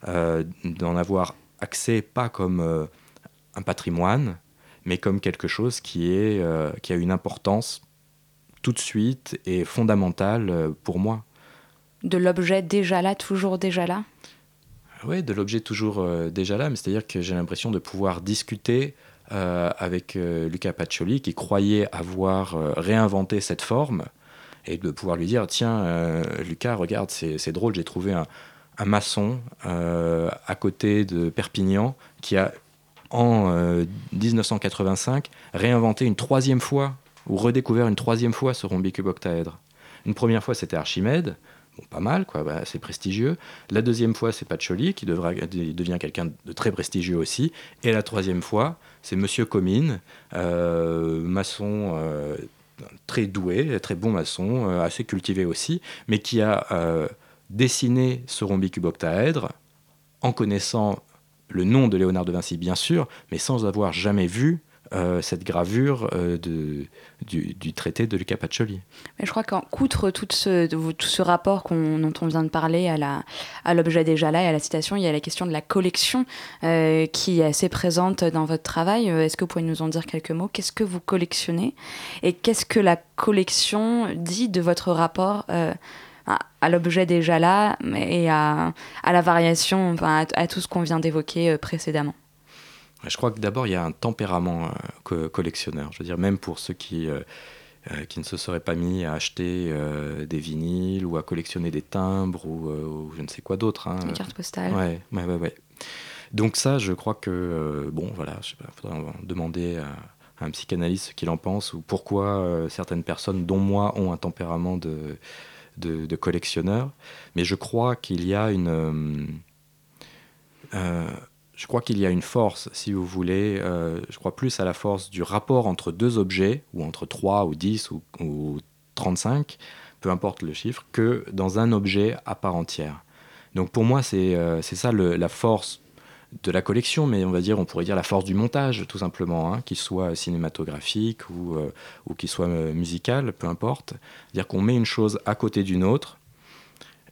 euh, d'en avoir accès pas comme un patrimoine, mais comme quelque chose qui, est, qui a une importance tout de suite et fondamentale pour moi. De l'objet déjà là, toujours déjà là? Oui, de l'objet toujours euh, déjà là, mais c'est-à-dire que j'ai l'impression de pouvoir discuter euh, avec euh, Luca Pacioli, qui croyait avoir réinventé cette forme, et de pouvoir lui dire Tiens, Lucas, regarde, c'est drôle, j'ai trouvé un, un maçon à côté de Perpignan qui a, en 1985, réinventé une troisième fois, ou redécouvert une troisième fois ce rhombicube octaèdre. Une première fois, c'était Archimède pas mal, quoi, bah, prestigieux. La deuxième fois, c'est Pacioli, qui devient quelqu'un de très prestigieux aussi. Et la troisième fois, c'est Monsieur Comines, euh, maçon euh, très doué, très bon maçon, euh, assez cultivé aussi, mais qui a dessiné ce rhombicube-octaèdre en connaissant le nom de Léonard de Vinci, bien sûr, mais sans avoir jamais vu euh, cette gravure euh, du, traité de Luca Pacioli. Mais je crois qu'outre tout ce, tout ce rapport dont on vient de parler à l'objet déjà là et à la citation, il y a la question de la collection euh, qui est assez présente dans votre travail. Est-ce que vous pouvez nous en dire quelques mots? Qu'est-ce que vous collectionnez? Et qu'est-ce que la collection dit de votre rapport à, l'objet déjà là et à, à la variation, enfin, à tout ce qu'on vient d'évoquer précédemment je crois que d'abord, il y a un tempérament euh, collectionneur. Je veux dire, même pour ceux qui, euh, euh, qui ne se seraient pas mis à acheter des vinyles ou à collectionner des timbres ou, je ne sais quoi d'autre. Hein. Des cartes postales. Ouais, ouais, ouais, ouais, Donc ça, je crois que, bon, voilà, je sais pas, faudrait demander à, un psychanalyste ce qu'il en pense ou pourquoi certaines personnes, dont moi, ont un tempérament de, de, de collectionneur. Mais je crois qu'il y a une je crois qu'il y a une force, si vous voulez, euh, je crois plus à la force du rapport entre deux objets, ou entre 3 ou 10 ou, ou 35, peu importe le chiffre, que dans un objet à part entière. Donc pour moi, c'est euh, ça la force de la collection, mais on va dire, on pourrait dire la force du montage, tout simplement, hein, qu'il soit cinématographique ou, euh, ou qu'il soit musical, peu importe. C'est-à-dire qu'on met une chose à côté d'une autre,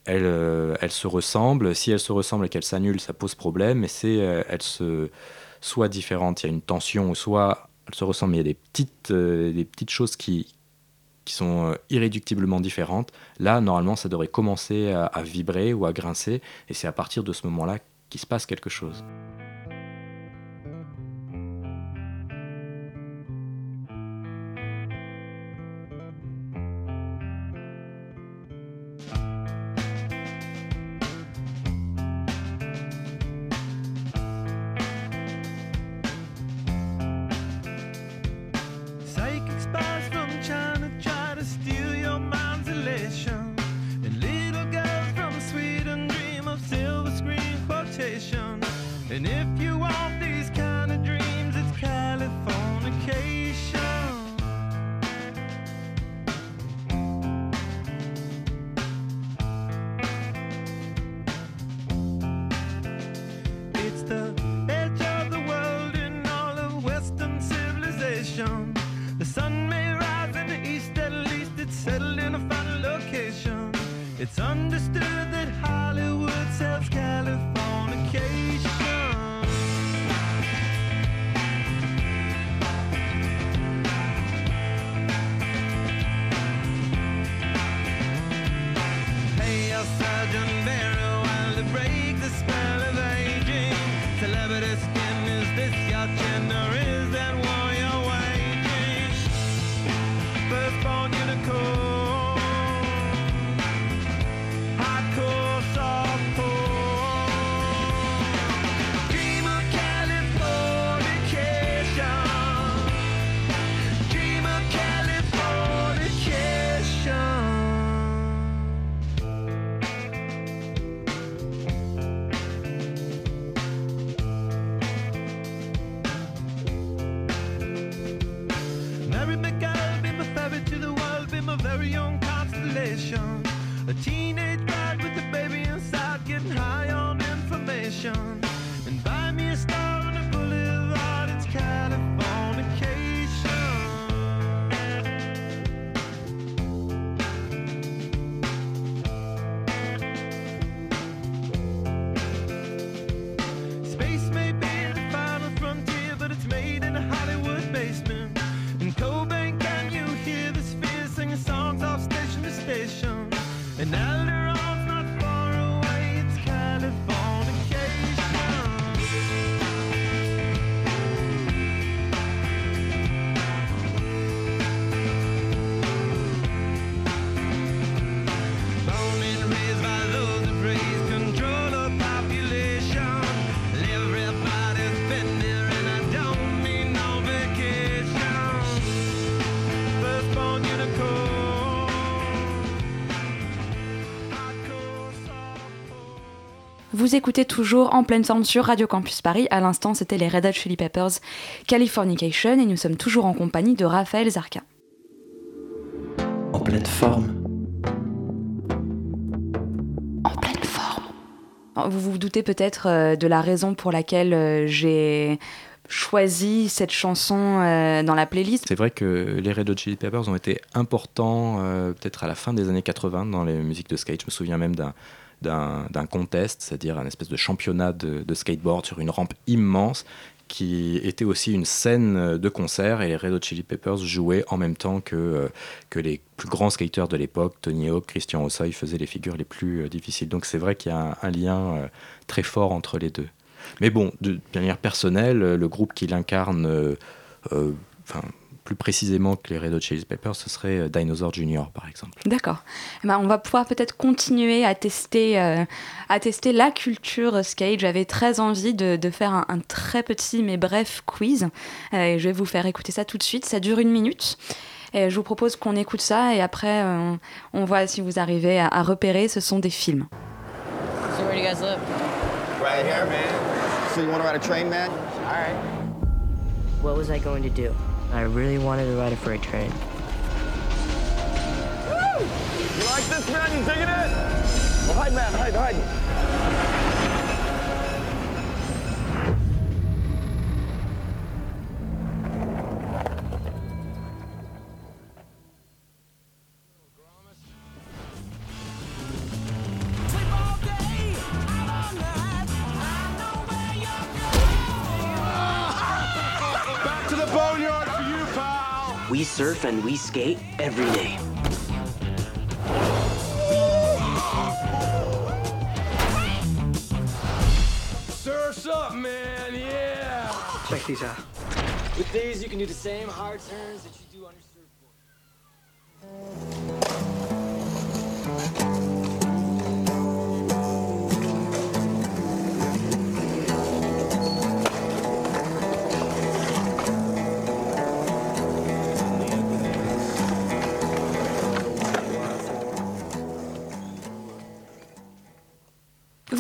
euh, elles, se ressemblent. Si elles se ressemblent et qu'elles s'annulent, ça pose problème. Mais c'est euh, elles se soit différentes, il y a une tension, soit elles se ressemblent, mais il y a des petites, euh, des petites choses qui, qui sont irréductiblement différentes. Là, normalement, ça devrait commencer à vibrer ou à grincer. Et c'est à partir de ce moment-là qu'il se passe quelque chose. Vous écoutez toujours en pleine forme sur Radio Campus Paris. À l'instant, c'était les Red Hot Chili Peppers Californication et nous sommes toujours en compagnie de Raphaël Zarka. En pleine forme. En pleine forme. Vous vous doutez peut-être euh, de la raison pour laquelle euh, j'ai choisi cette chanson euh, dans la playlist. C'est vrai que les Red Hot Chili Peppers ont été importants euh, peut-être à la fin des années 80 dans les musiques de skate. Je me souviens même d'un d'un contest, c'est-à-dire un espèce de championnat de, skateboard sur une rampe immense qui était aussi une scène de concert et les Red Hot Chili Peppers jouaient en même temps que, euh, que les plus grands skateurs de l'époque, Tony Hawk, Christian Ossa, ils faisaient les figures les plus difficiles. Donc c'est vrai qu'il y a un, lien très fort entre les deux. Mais bon, de, de manière personnelle, le groupe qui l'incarne, euh, euh, enfin, plus précisément que les Red Hot Chili Peppers, ce serait euh, Dinosaur Jr. par exemple. D'accord. Eh ben, on va pouvoir peut-être continuer à tester, euh, à tester la culture skate. J'avais très envie de, de faire un, un très petit mais bref quiz. Euh, et je vais vous faire écouter ça tout de suite. Ça dure une minute. Et je vous propose qu'on écoute ça et après euh, on voit si vous arrivez à, à repérer. Ce sont des films. So where do you guys live? Right here, man. So you want to ride a train, man? All right. What was I going to do? I really wanted to ride a freight train. Woo! You like this, man? You digging it? Well, hide, man. Hide, hide. Surf and we skate every day. Surf's up, man. Yeah. Check these out. With these, you can do the same hard turns that you do on your surfboard.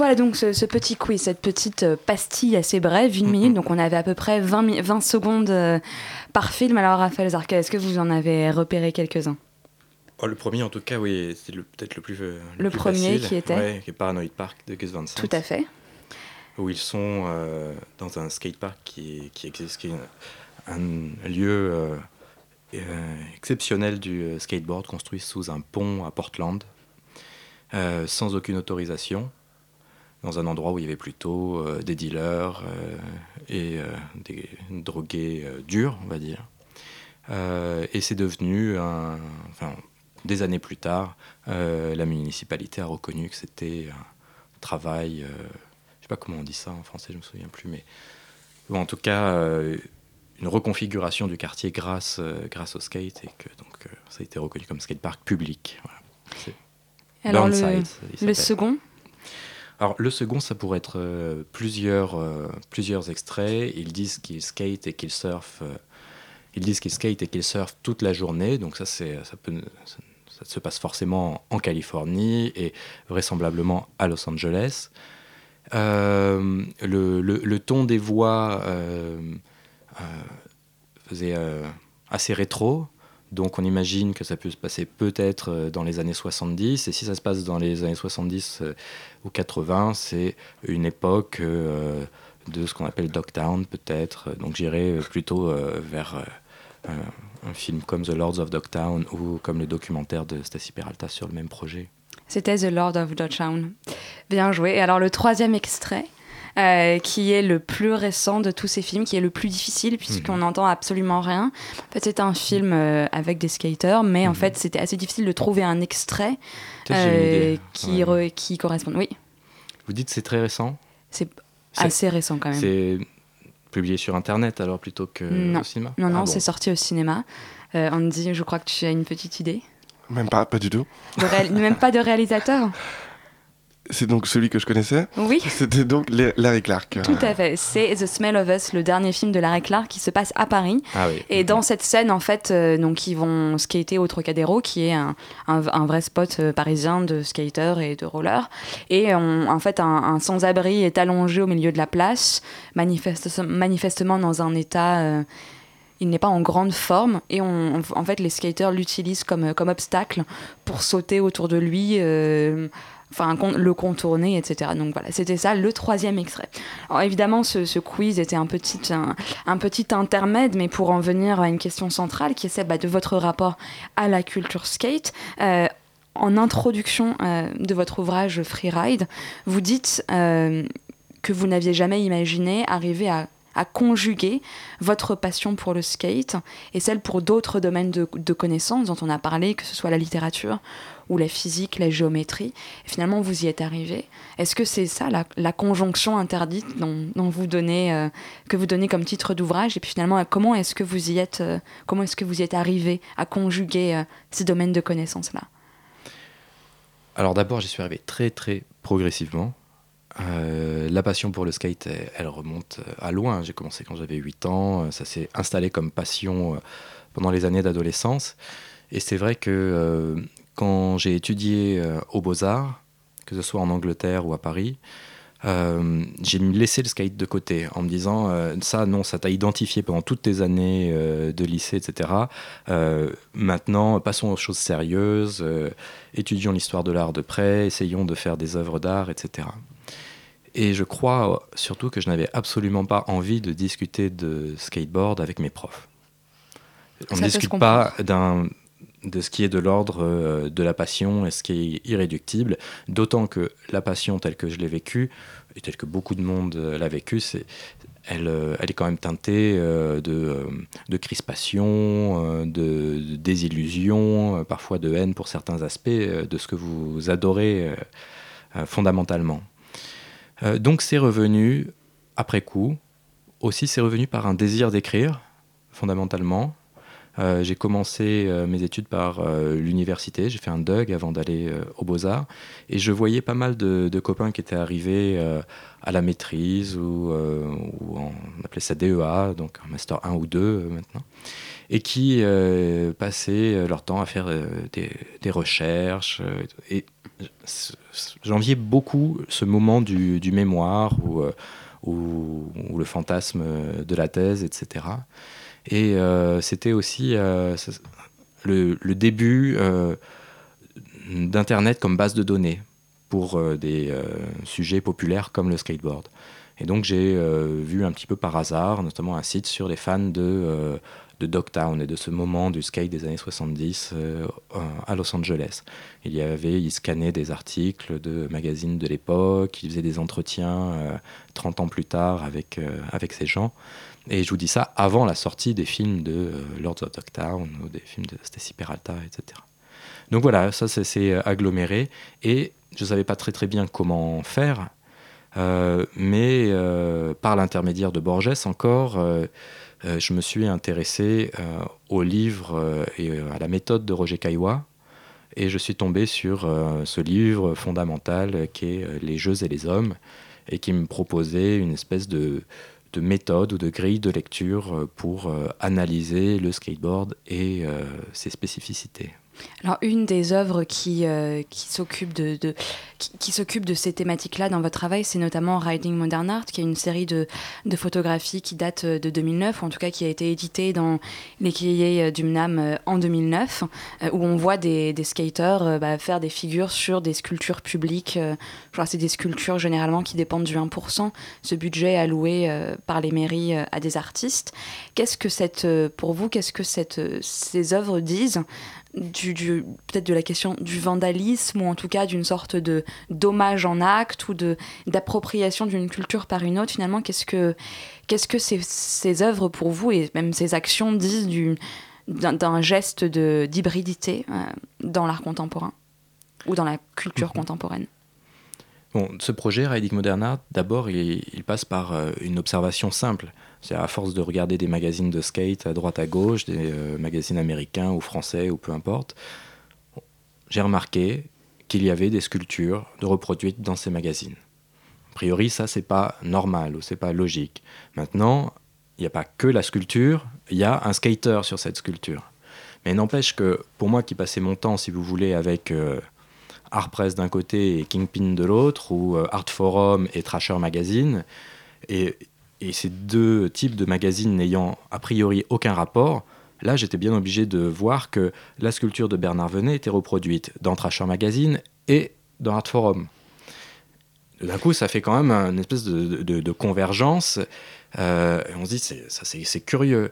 Voilà donc ce, ce petit quiz, cette petite euh, pastille assez brève, une minute. Donc on avait à peu près 20, mi- 20 secondes euh, par film. Alors Raphaël Zarka, est-ce que vous en avez repéré quelques-uns? Oh, le premier, en tout cas, oui, c'est le- peut-être le plus. euh, Le plus premier facile. qui était Ouais, qui est Paranoid Park de Gus Van Sant. Tout à fait. Où ils sont euh, dans un skatepark qui, qui existe, qui est un, un lieu euh, euh, exceptionnel du skateboard construit sous un pont à Portland. sans aucune autorisation, dans un endroit où il y avait plutôt euh, des dealers euh, et euh, des drogués durs, on va dire. Et c'est devenu, un- enfin, des années plus tard, la municipalité a reconnu que c'était un travail, je sais pas comment on dit ça en français, je me souviens plus, mais en tout cas une reconfiguration du quartier grâce, euh, grâce au skate et que donc euh, ça a été reconnu comme skatepark public. Voilà. Alors, le, second Alors le second, ça pourrait être euh, plusieurs, euh, plusieurs extraits. Ils disent qu'ils skate et qu'ils surfent. euh, ils disent qu'ils et qu'ils surfent toute la journée. Donc ça, c'est, ça, peut, ça, se passe forcément en Californie et vraisemblablement à Los Angeles. Le, le- le ton des voix faisait assez rétro. Donc on imagine que ça peut se passer peut-être euh, dans les années 70. Et si ça se passe dans les années 70 euh, ou 80, c'est une époque euh, de ce qu'on appelle Dogtown peut-être. Donc j'irai plutôt vers un, un film comme The Lords of Dogtown ou comme le documentaire de Stacy Peralta sur le même projet. C'était The Lord of Dogtown. Bien joué. Et alors le troisième extrait, euh, qui est le plus récent de tous ces films, qui est le plus difficile puisqu'on n'entend absolument rien. En fait, c'est un film euh, avec des skaters, mais en fait, c'était assez difficile de trouver un extrait euh, qui, Ouais. re- qui corresponde. Oui, Vous dites c'est très récent c'est assez récent quand même. C'est publié sur Internet alors plutôt que Non. au cinéma Non, non, Ah bon. c'est sorti au cinéma. Euh, Andy, je crois que tu as une petite idée. Même pas, pas du tout. De Même pas de réalisateur C'est donc celui que je connaissais. Oui. C'était donc La- Larry Clark. Tout à fait. C'est The Smell of Us, le dernier film de Larry Clark qui se passe à Paris. Ah oui. Et dans cette scène, en fait, euh, donc ils vont skater au Trocadéro, qui est un, un- un vrai spot euh, parisien de skaters et de rollers. Et on- en fait, un, un sans-abri est allongé au milieu de la place, manifeste- manifestement dans un état. euh, il n'est pas en grande forme et on, on- en fait les skaters l'utilisent comme, comme obstacle pour sauter autour de lui, euh, enfin le contourner, etc. Donc voilà, c'était ça le troisième extrait. Alors évidemment, ce, quiz était un petit, un, petit intermède, mais pour en venir à une question centrale qui est celle bah, de votre rapport à la culture skate. euh, en introduction euh, de votre ouvrage Freeride, vous dites euh, que vous n'aviez jamais imaginé arriver à, conjuguer votre passion pour le skate et celle pour d'autres domaines de connaissances dont on a parlé, que ce soit la littérature ou la physique, la géométrie. Finalement, vous y êtes arrivé. Est-ce que c'est ça la, conjonction interdite dont, vous donnez, euh, que vous donnez comme titre d'ouvrage? Et puis finalement, comment est-ce que vous y êtes, euh, comment est-ce que vous y êtes arrivé à conjuguer euh, ces domaines de connaissances là Alors d'abord, j'y suis arrivé très très progressivement. Euh, la passion pour le skate, elle, remonte euh, à loin. J'ai commencé quand j'avais 8 ans. euh, Ça s'est installé comme passion euh, pendant les années d'adolescence. Et c'est vrai que euh, quand j'ai étudié euh, aux Beaux-Arts, que ce soit en Angleterre ou à Paris, euh, j'ai laissé le skate de côté en me disant euh, ça non ça t'a identifié pendant toutes tes années de lycée etc maintenant passons aux choses sérieuses étudions l'histoire de l'art de près essayons de faire des œuvres d'art etc et je crois surtout que je n'avais absolument pas envie de discuter de skateboard avec mes profs. On Ça ne discute pas d'un de ce qui est de l'ordre euh, de la passion et ce qui est irréductible, d'autant que la passion telle que je l'ai vécue, et telle que beaucoup de monde euh, l'a vécue, euh, elle est quand même teintée de, crispation, de, de désillusion, parfois de haine pour certains aspects de ce que vous adorez fondamentalement. Donc c'est revenu après coup. Aussi, c'est revenu par un désir d'écrire, fondamentalement. Euh, j'ai commencé euh, mes études par euh, l'université, j'ai fait un DUG avant d'aller aux Beaux-Arts, et je voyais pas mal de, copains qui étaient arrivés à la maîtrise, ou, ou on appelait ça DEA, donc un master 1 ou 2 euh, maintenant, et qui passaient leur temps à faire des, recherches. et j'enviais beaucoup ce moment du, mémoire, où le fantasme de la thèse, etc. Et euh, c'était aussi euh, le, le début euh, d'Internet comme base de données pour des sujets populaires comme le skateboard. Et donc j'ai vu un petit peu par hasard, notamment un site sur les fans de, de Dogtown et de ce moment du skate des années 70 euh, à Los Angeles. Il y avait, il scannait des articles de magazines de l'époque, il faisait des entretiens euh, 30 ans plus tard avec, euh, avec ces gens. Et je vous dis ça avant la sortie des films de euh, Lords of Dogtown ou des films de Stacy Peralta, etc. Donc voilà, ça c'est- aggloméré. Et je ne savais pas très très bien comment faire. Mais par l'intermédiaire de Borges encore, euh, je me suis intéressé euh, au livre euh, et à la méthode de Roger Caillois. Et je suis tombé sur ce livre fondamental qui est Les jeux et les hommes, et qui me proposait une espèce de, de méthode ou de grille de lecture pour analyser le skateboard et ses spécificités. Alors, une des œuvres qui, euh, qui s'occupe de, qui, de ces thématiques-là dans votre travail, c'est notamment Riding Modern Art, qui est une série de, de photographies qui date euh, de 2009, ou en tout cas qui a été éditée dans les cahiers euh, du MNAM en 2009, euh, où on voit des, des skaters bah, faire des figures sur des sculptures publiques. que c'est des sculptures généralement qui dépendent du 1%, ce budget alloué par les mairies à des artistes. Qu'est-ce que cette, pour vous, qu'est-ce que cette, ces œuvres disent du, du- peut-être de la question du vandalisme ou en tout cas d'une sorte de dommage en acte ou de d'appropriation d'une culture par une autre finalement qu'est-ce que qu'est-ce que ces, ces œuvres pour vous et même ces actions disent du d'un geste de d'hybridité euh, dans l'art contemporain ou dans la culture contemporaine? Bon, ce projet, Riding Modern Art, d'abord, il, il passe par euh, une observation simple. C'est à force de regarder des magazines de skate à droite à gauche, des euh, magazines américains ou français ou peu importe, j'ai remarqué qu'il y avait des sculptures de reproduites dans ces magazines. A priori, ça, c'est pas normal ou c'est pas logique. Maintenant, il n'y a pas que la sculpture, il y a un skater sur cette sculpture. Mais n'empêche que, pour moi qui passais mon temps, si vous voulez, avec euh, Art Press d'un côté et Kingpin de l'autre, ou euh, Art Forum et Trasher Magazine, et, et ces deux types de magazines n'ayant a priori aucun rapport, là j'étais bien obligé de voir que la sculpture de Bernard Venet était reproduite dans Trasher Magazine et dans Art Forum. D'un coup, ça fait quand même une espèce de, convergence. euh, on se dit, ça, c'est, c'est curieux.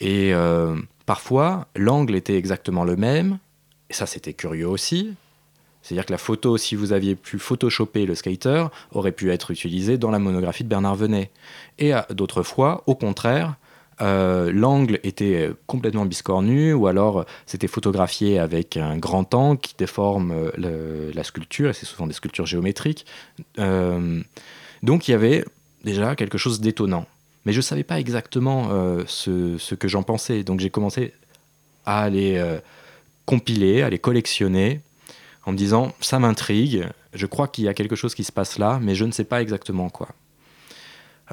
Et euh, parfois, l'angle était exactement le même. Et ça, c'était curieux aussi. C'est-à-dire que la photo, si vous aviez pu photoshopper le skater, aurait pu être utilisée dans la monographie de Bernard Venet. Et à d'autres fois, au contraire, euh, l'angle était complètement biscornu, ou alors c'était photographié avec un grand angle qui déforme euh, la sculpture, et c'est souvent des sculptures géométriques. Euh, donc il y avait déjà quelque chose d'étonnant. Mais je ne savais pas exactement euh, ce, que j'en pensais. Donc j'ai commencé à les euh, compiler, à les collectionner, en me disant, ça m'intrigue, je crois qu'il y a quelque chose qui se passe là, mais je ne sais pas exactement quoi.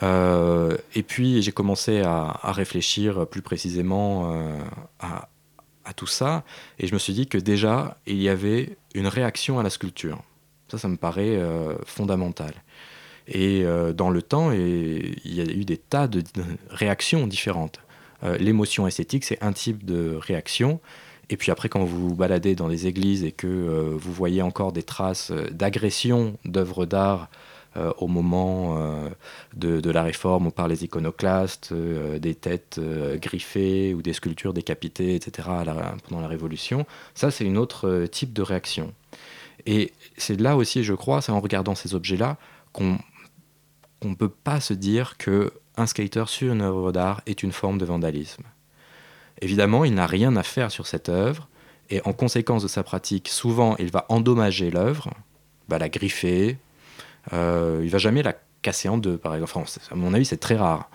Euh, et puis j'ai commencé à, réfléchir plus précisément euh, à, tout ça, et je me suis dit que déjà, il y avait une réaction à la sculpture. Ça, ça me paraît euh, fondamental. Et dans le temps, il y a eu des tas de, réactions différentes. L'émotion esthétique, c'est un type de réaction. Et puis après, quand vous vous baladez dans des églises et que euh, vous voyez encore des traces euh, d'agression d'œuvres d'art euh, au moment de, la réforme ou par les iconoclastes, des têtes griffées ou des sculptures décapitées, etc., pendant la Révolution, ça c'est une autre type de réaction. Et c'est là aussi, je crois, c'est en regardant ces objets-là qu'on qu'on ne peut pas se dire que un skater sur une œuvre d'art est une forme de vandalisme. Évidemment, il n'a rien à faire sur cette œuvre, et en conséquence de sa pratique, souvent il va endommager l'œuvre, va la griffer, euh, il va jamais la casser en deux, par exemple. Enfin, à mon avis, c'est très rare.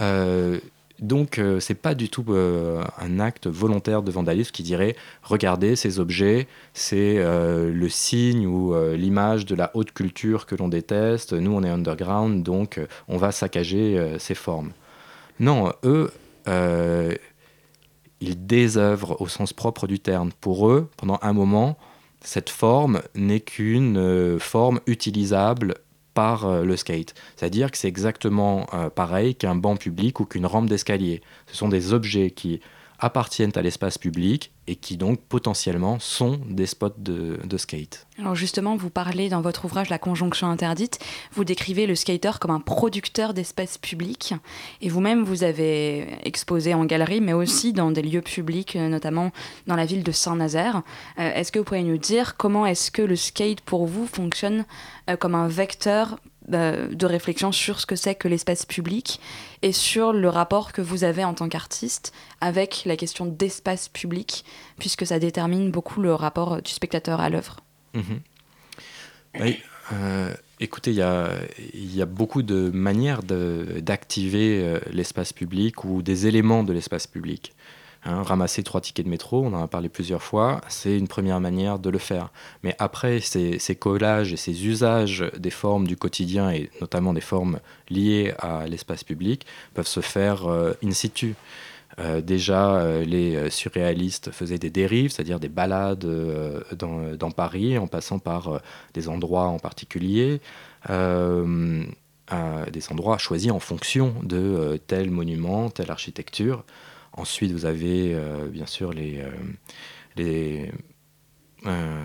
Euh, donc, euh, c'est pas du tout euh, un acte volontaire de vandalisme qui dirait regardez ces objets, c'est euh, le signe ou l'image de la haute culture que l'on déteste. Nous, on est underground, donc on va saccager ces formes. Non, eux, ils désœuvrent au sens propre du terme. Pour eux, pendant un moment, cette forme n'est qu'une euh, forme utilisable par euh, le skate. C'est-à-dire que c'est exactement euh, pareil qu'un banc public ou qu'une rampe d'escalier. Ce sont des objets qui appartiennent à l'espace public et qui donc potentiellement sont des spots de, skate. Alors justement, vous parlez dans votre ouvrage La conjonction interdite, vous décrivez le skater comme un producteur d'espace public, et vous-même vous avez exposé en galerie, mais aussi dans des lieux publics, euh, notamment dans la ville de Saint-Nazaire. Euh, est-ce que vous pourriez nous dire comment est-ce que le skate pour vous fonctionne euh, comme un vecteur de réflexion sur ce que c'est que l'espace public et sur le rapport que vous avez en tant qu'artiste avec la question d'espace public, puisque ça détermine beaucoup le rapport du spectateur à l'œuvre. Mhm. Euh, écoutez, il y a, beaucoup de manières d'activer euh, l'espace public ou des éléments de l'espace public. Hein, ramasser trois tickets de métro, on en a parlé plusieurs fois, c'est une première manière de le faire. Mais après, ces, collages et ces usages des formes du quotidien, et notamment des formes liées à l'espace public, peuvent se faire euh, in situ. Euh, déjà, euh, les surréalistes faisaient des dérives, c'est-à-dire des balades dans, Paris, en passant par des endroits en particulier, des endroits choisis en fonction de tel monument, telle architecture. Ensuite, vous avez euh, bien sûr les, euh, les euh,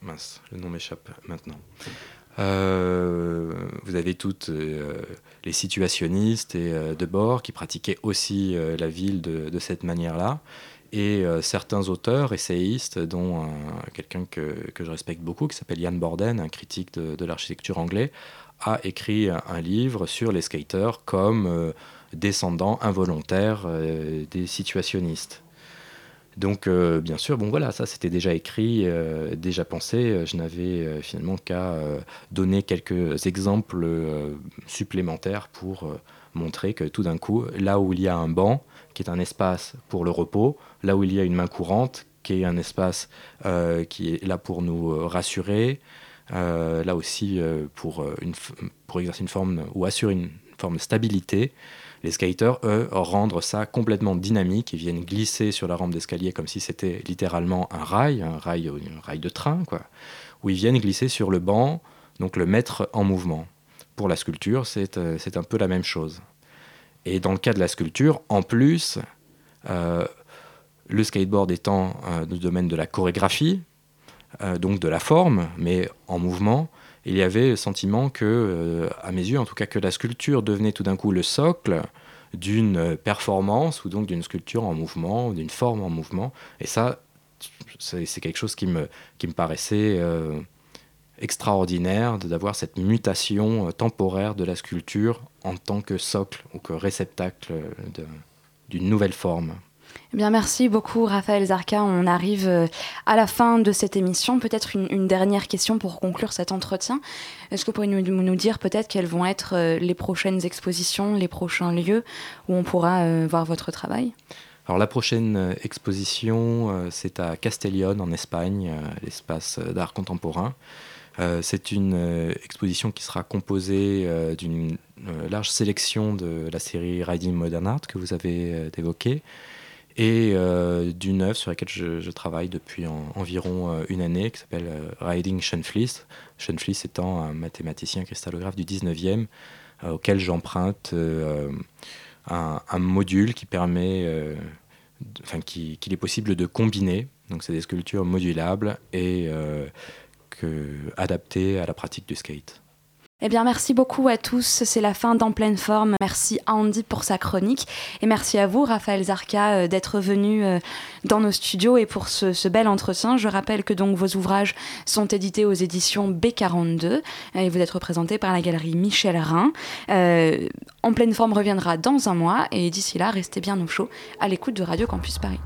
mince, le nom m'échappe maintenant. Vous avez toutes les situationnistes et de bord qui pratiquaient aussi la ville de, de cette manière-là. Et certains auteurs, essayistes, dont un- quelqu'un que, que je respecte beaucoup, qui s'appelle Ian Borden, un critique de, de l'architecture anglais, a écrit un, un livre sur les skaters comme descendants involontaires euh, des situationnistes. Donc, euh, bien sûr, bon voilà, ça c'était déjà écrit, euh, déjà pensé. Euh, Je n'avais finalement qu'à donner quelques exemples supplémentaires pour montrer que tout d'un coup, là où il y a un banc, qui est un espace pour le repos, là où il y a une main courante, qui est un espace qui est là pour nous rassurer, là aussi pour exercer une forme ou assurer une forme de stabilité. Les skaters, eux, rendent ça complètement dynamique. Ils viennent glisser sur la rampe d'escalier comme si c'était littéralement un rail, un rail, un rail de train, quoi. Où ils viennent glisser sur le banc, donc le mettre en mouvement. Pour la sculpture, c'est euh, un peu la même chose. Et dans le cas de la sculpture, en plus, euh, le skateboard étant euh, le domaine de la chorégraphie, donc de la forme, mais en mouvement, il y avait le sentiment que, euh, à mes yeux en tout cas, que la sculpture devenait tout d'un coup le socle d'une performance ou donc d'une sculpture en mouvement, d'une forme en mouvement. Et ça, c'est quelque chose qui me, paraissait euh, extraordinaire d'avoir cette mutation euh, temporaire de la sculpture en tant que socle ou que réceptacle d'une nouvelle forme. Eh bien, merci beaucoup, Raphaël Zarka. On arrive euh, à la fin de cette émission. Peut-être une, dernière question pour conclure cet entretien. Est-ce que vous pourriez nous, dire peut-être quelles vont être euh, les prochaines expositions, les prochains lieux où on pourra euh, voir votre travail? Alors la prochaine exposition, c'est à Castellón en Espagne, l'espace d'art contemporain. C'est une exposition qui sera composée d'une large sélection de la série Riding Modern Art que vous avez évoquée et euh, d'une œuvre sur laquelle je, travaille depuis en- environ euh, une année qui s'appelle euh, Riding Schoenflies. Schoenflies étant un mathématicien cristallographe du 19e euh, auquel j'emprunte un, module qui permet, enfin qui- qu'il est possible de combiner. Donc c'est des sculptures modulables et adaptées à la pratique du skate. Eh bien, merci beaucoup à tous. C'est la fin d'En pleine forme. Merci à Andy pour sa chronique. Et merci à vous, Raphaël Zarka, euh, d'être venu euh, dans nos studios et pour ce, bel entretien. Je rappelle que donc vos ouvrages sont édités aux éditions B42 et vous êtes représenté par la galerie Michel Rhin. Euh, en pleine forme reviendra dans un mois et d'ici là, restez bien au chaud à l'écoute de Radio Campus Paris.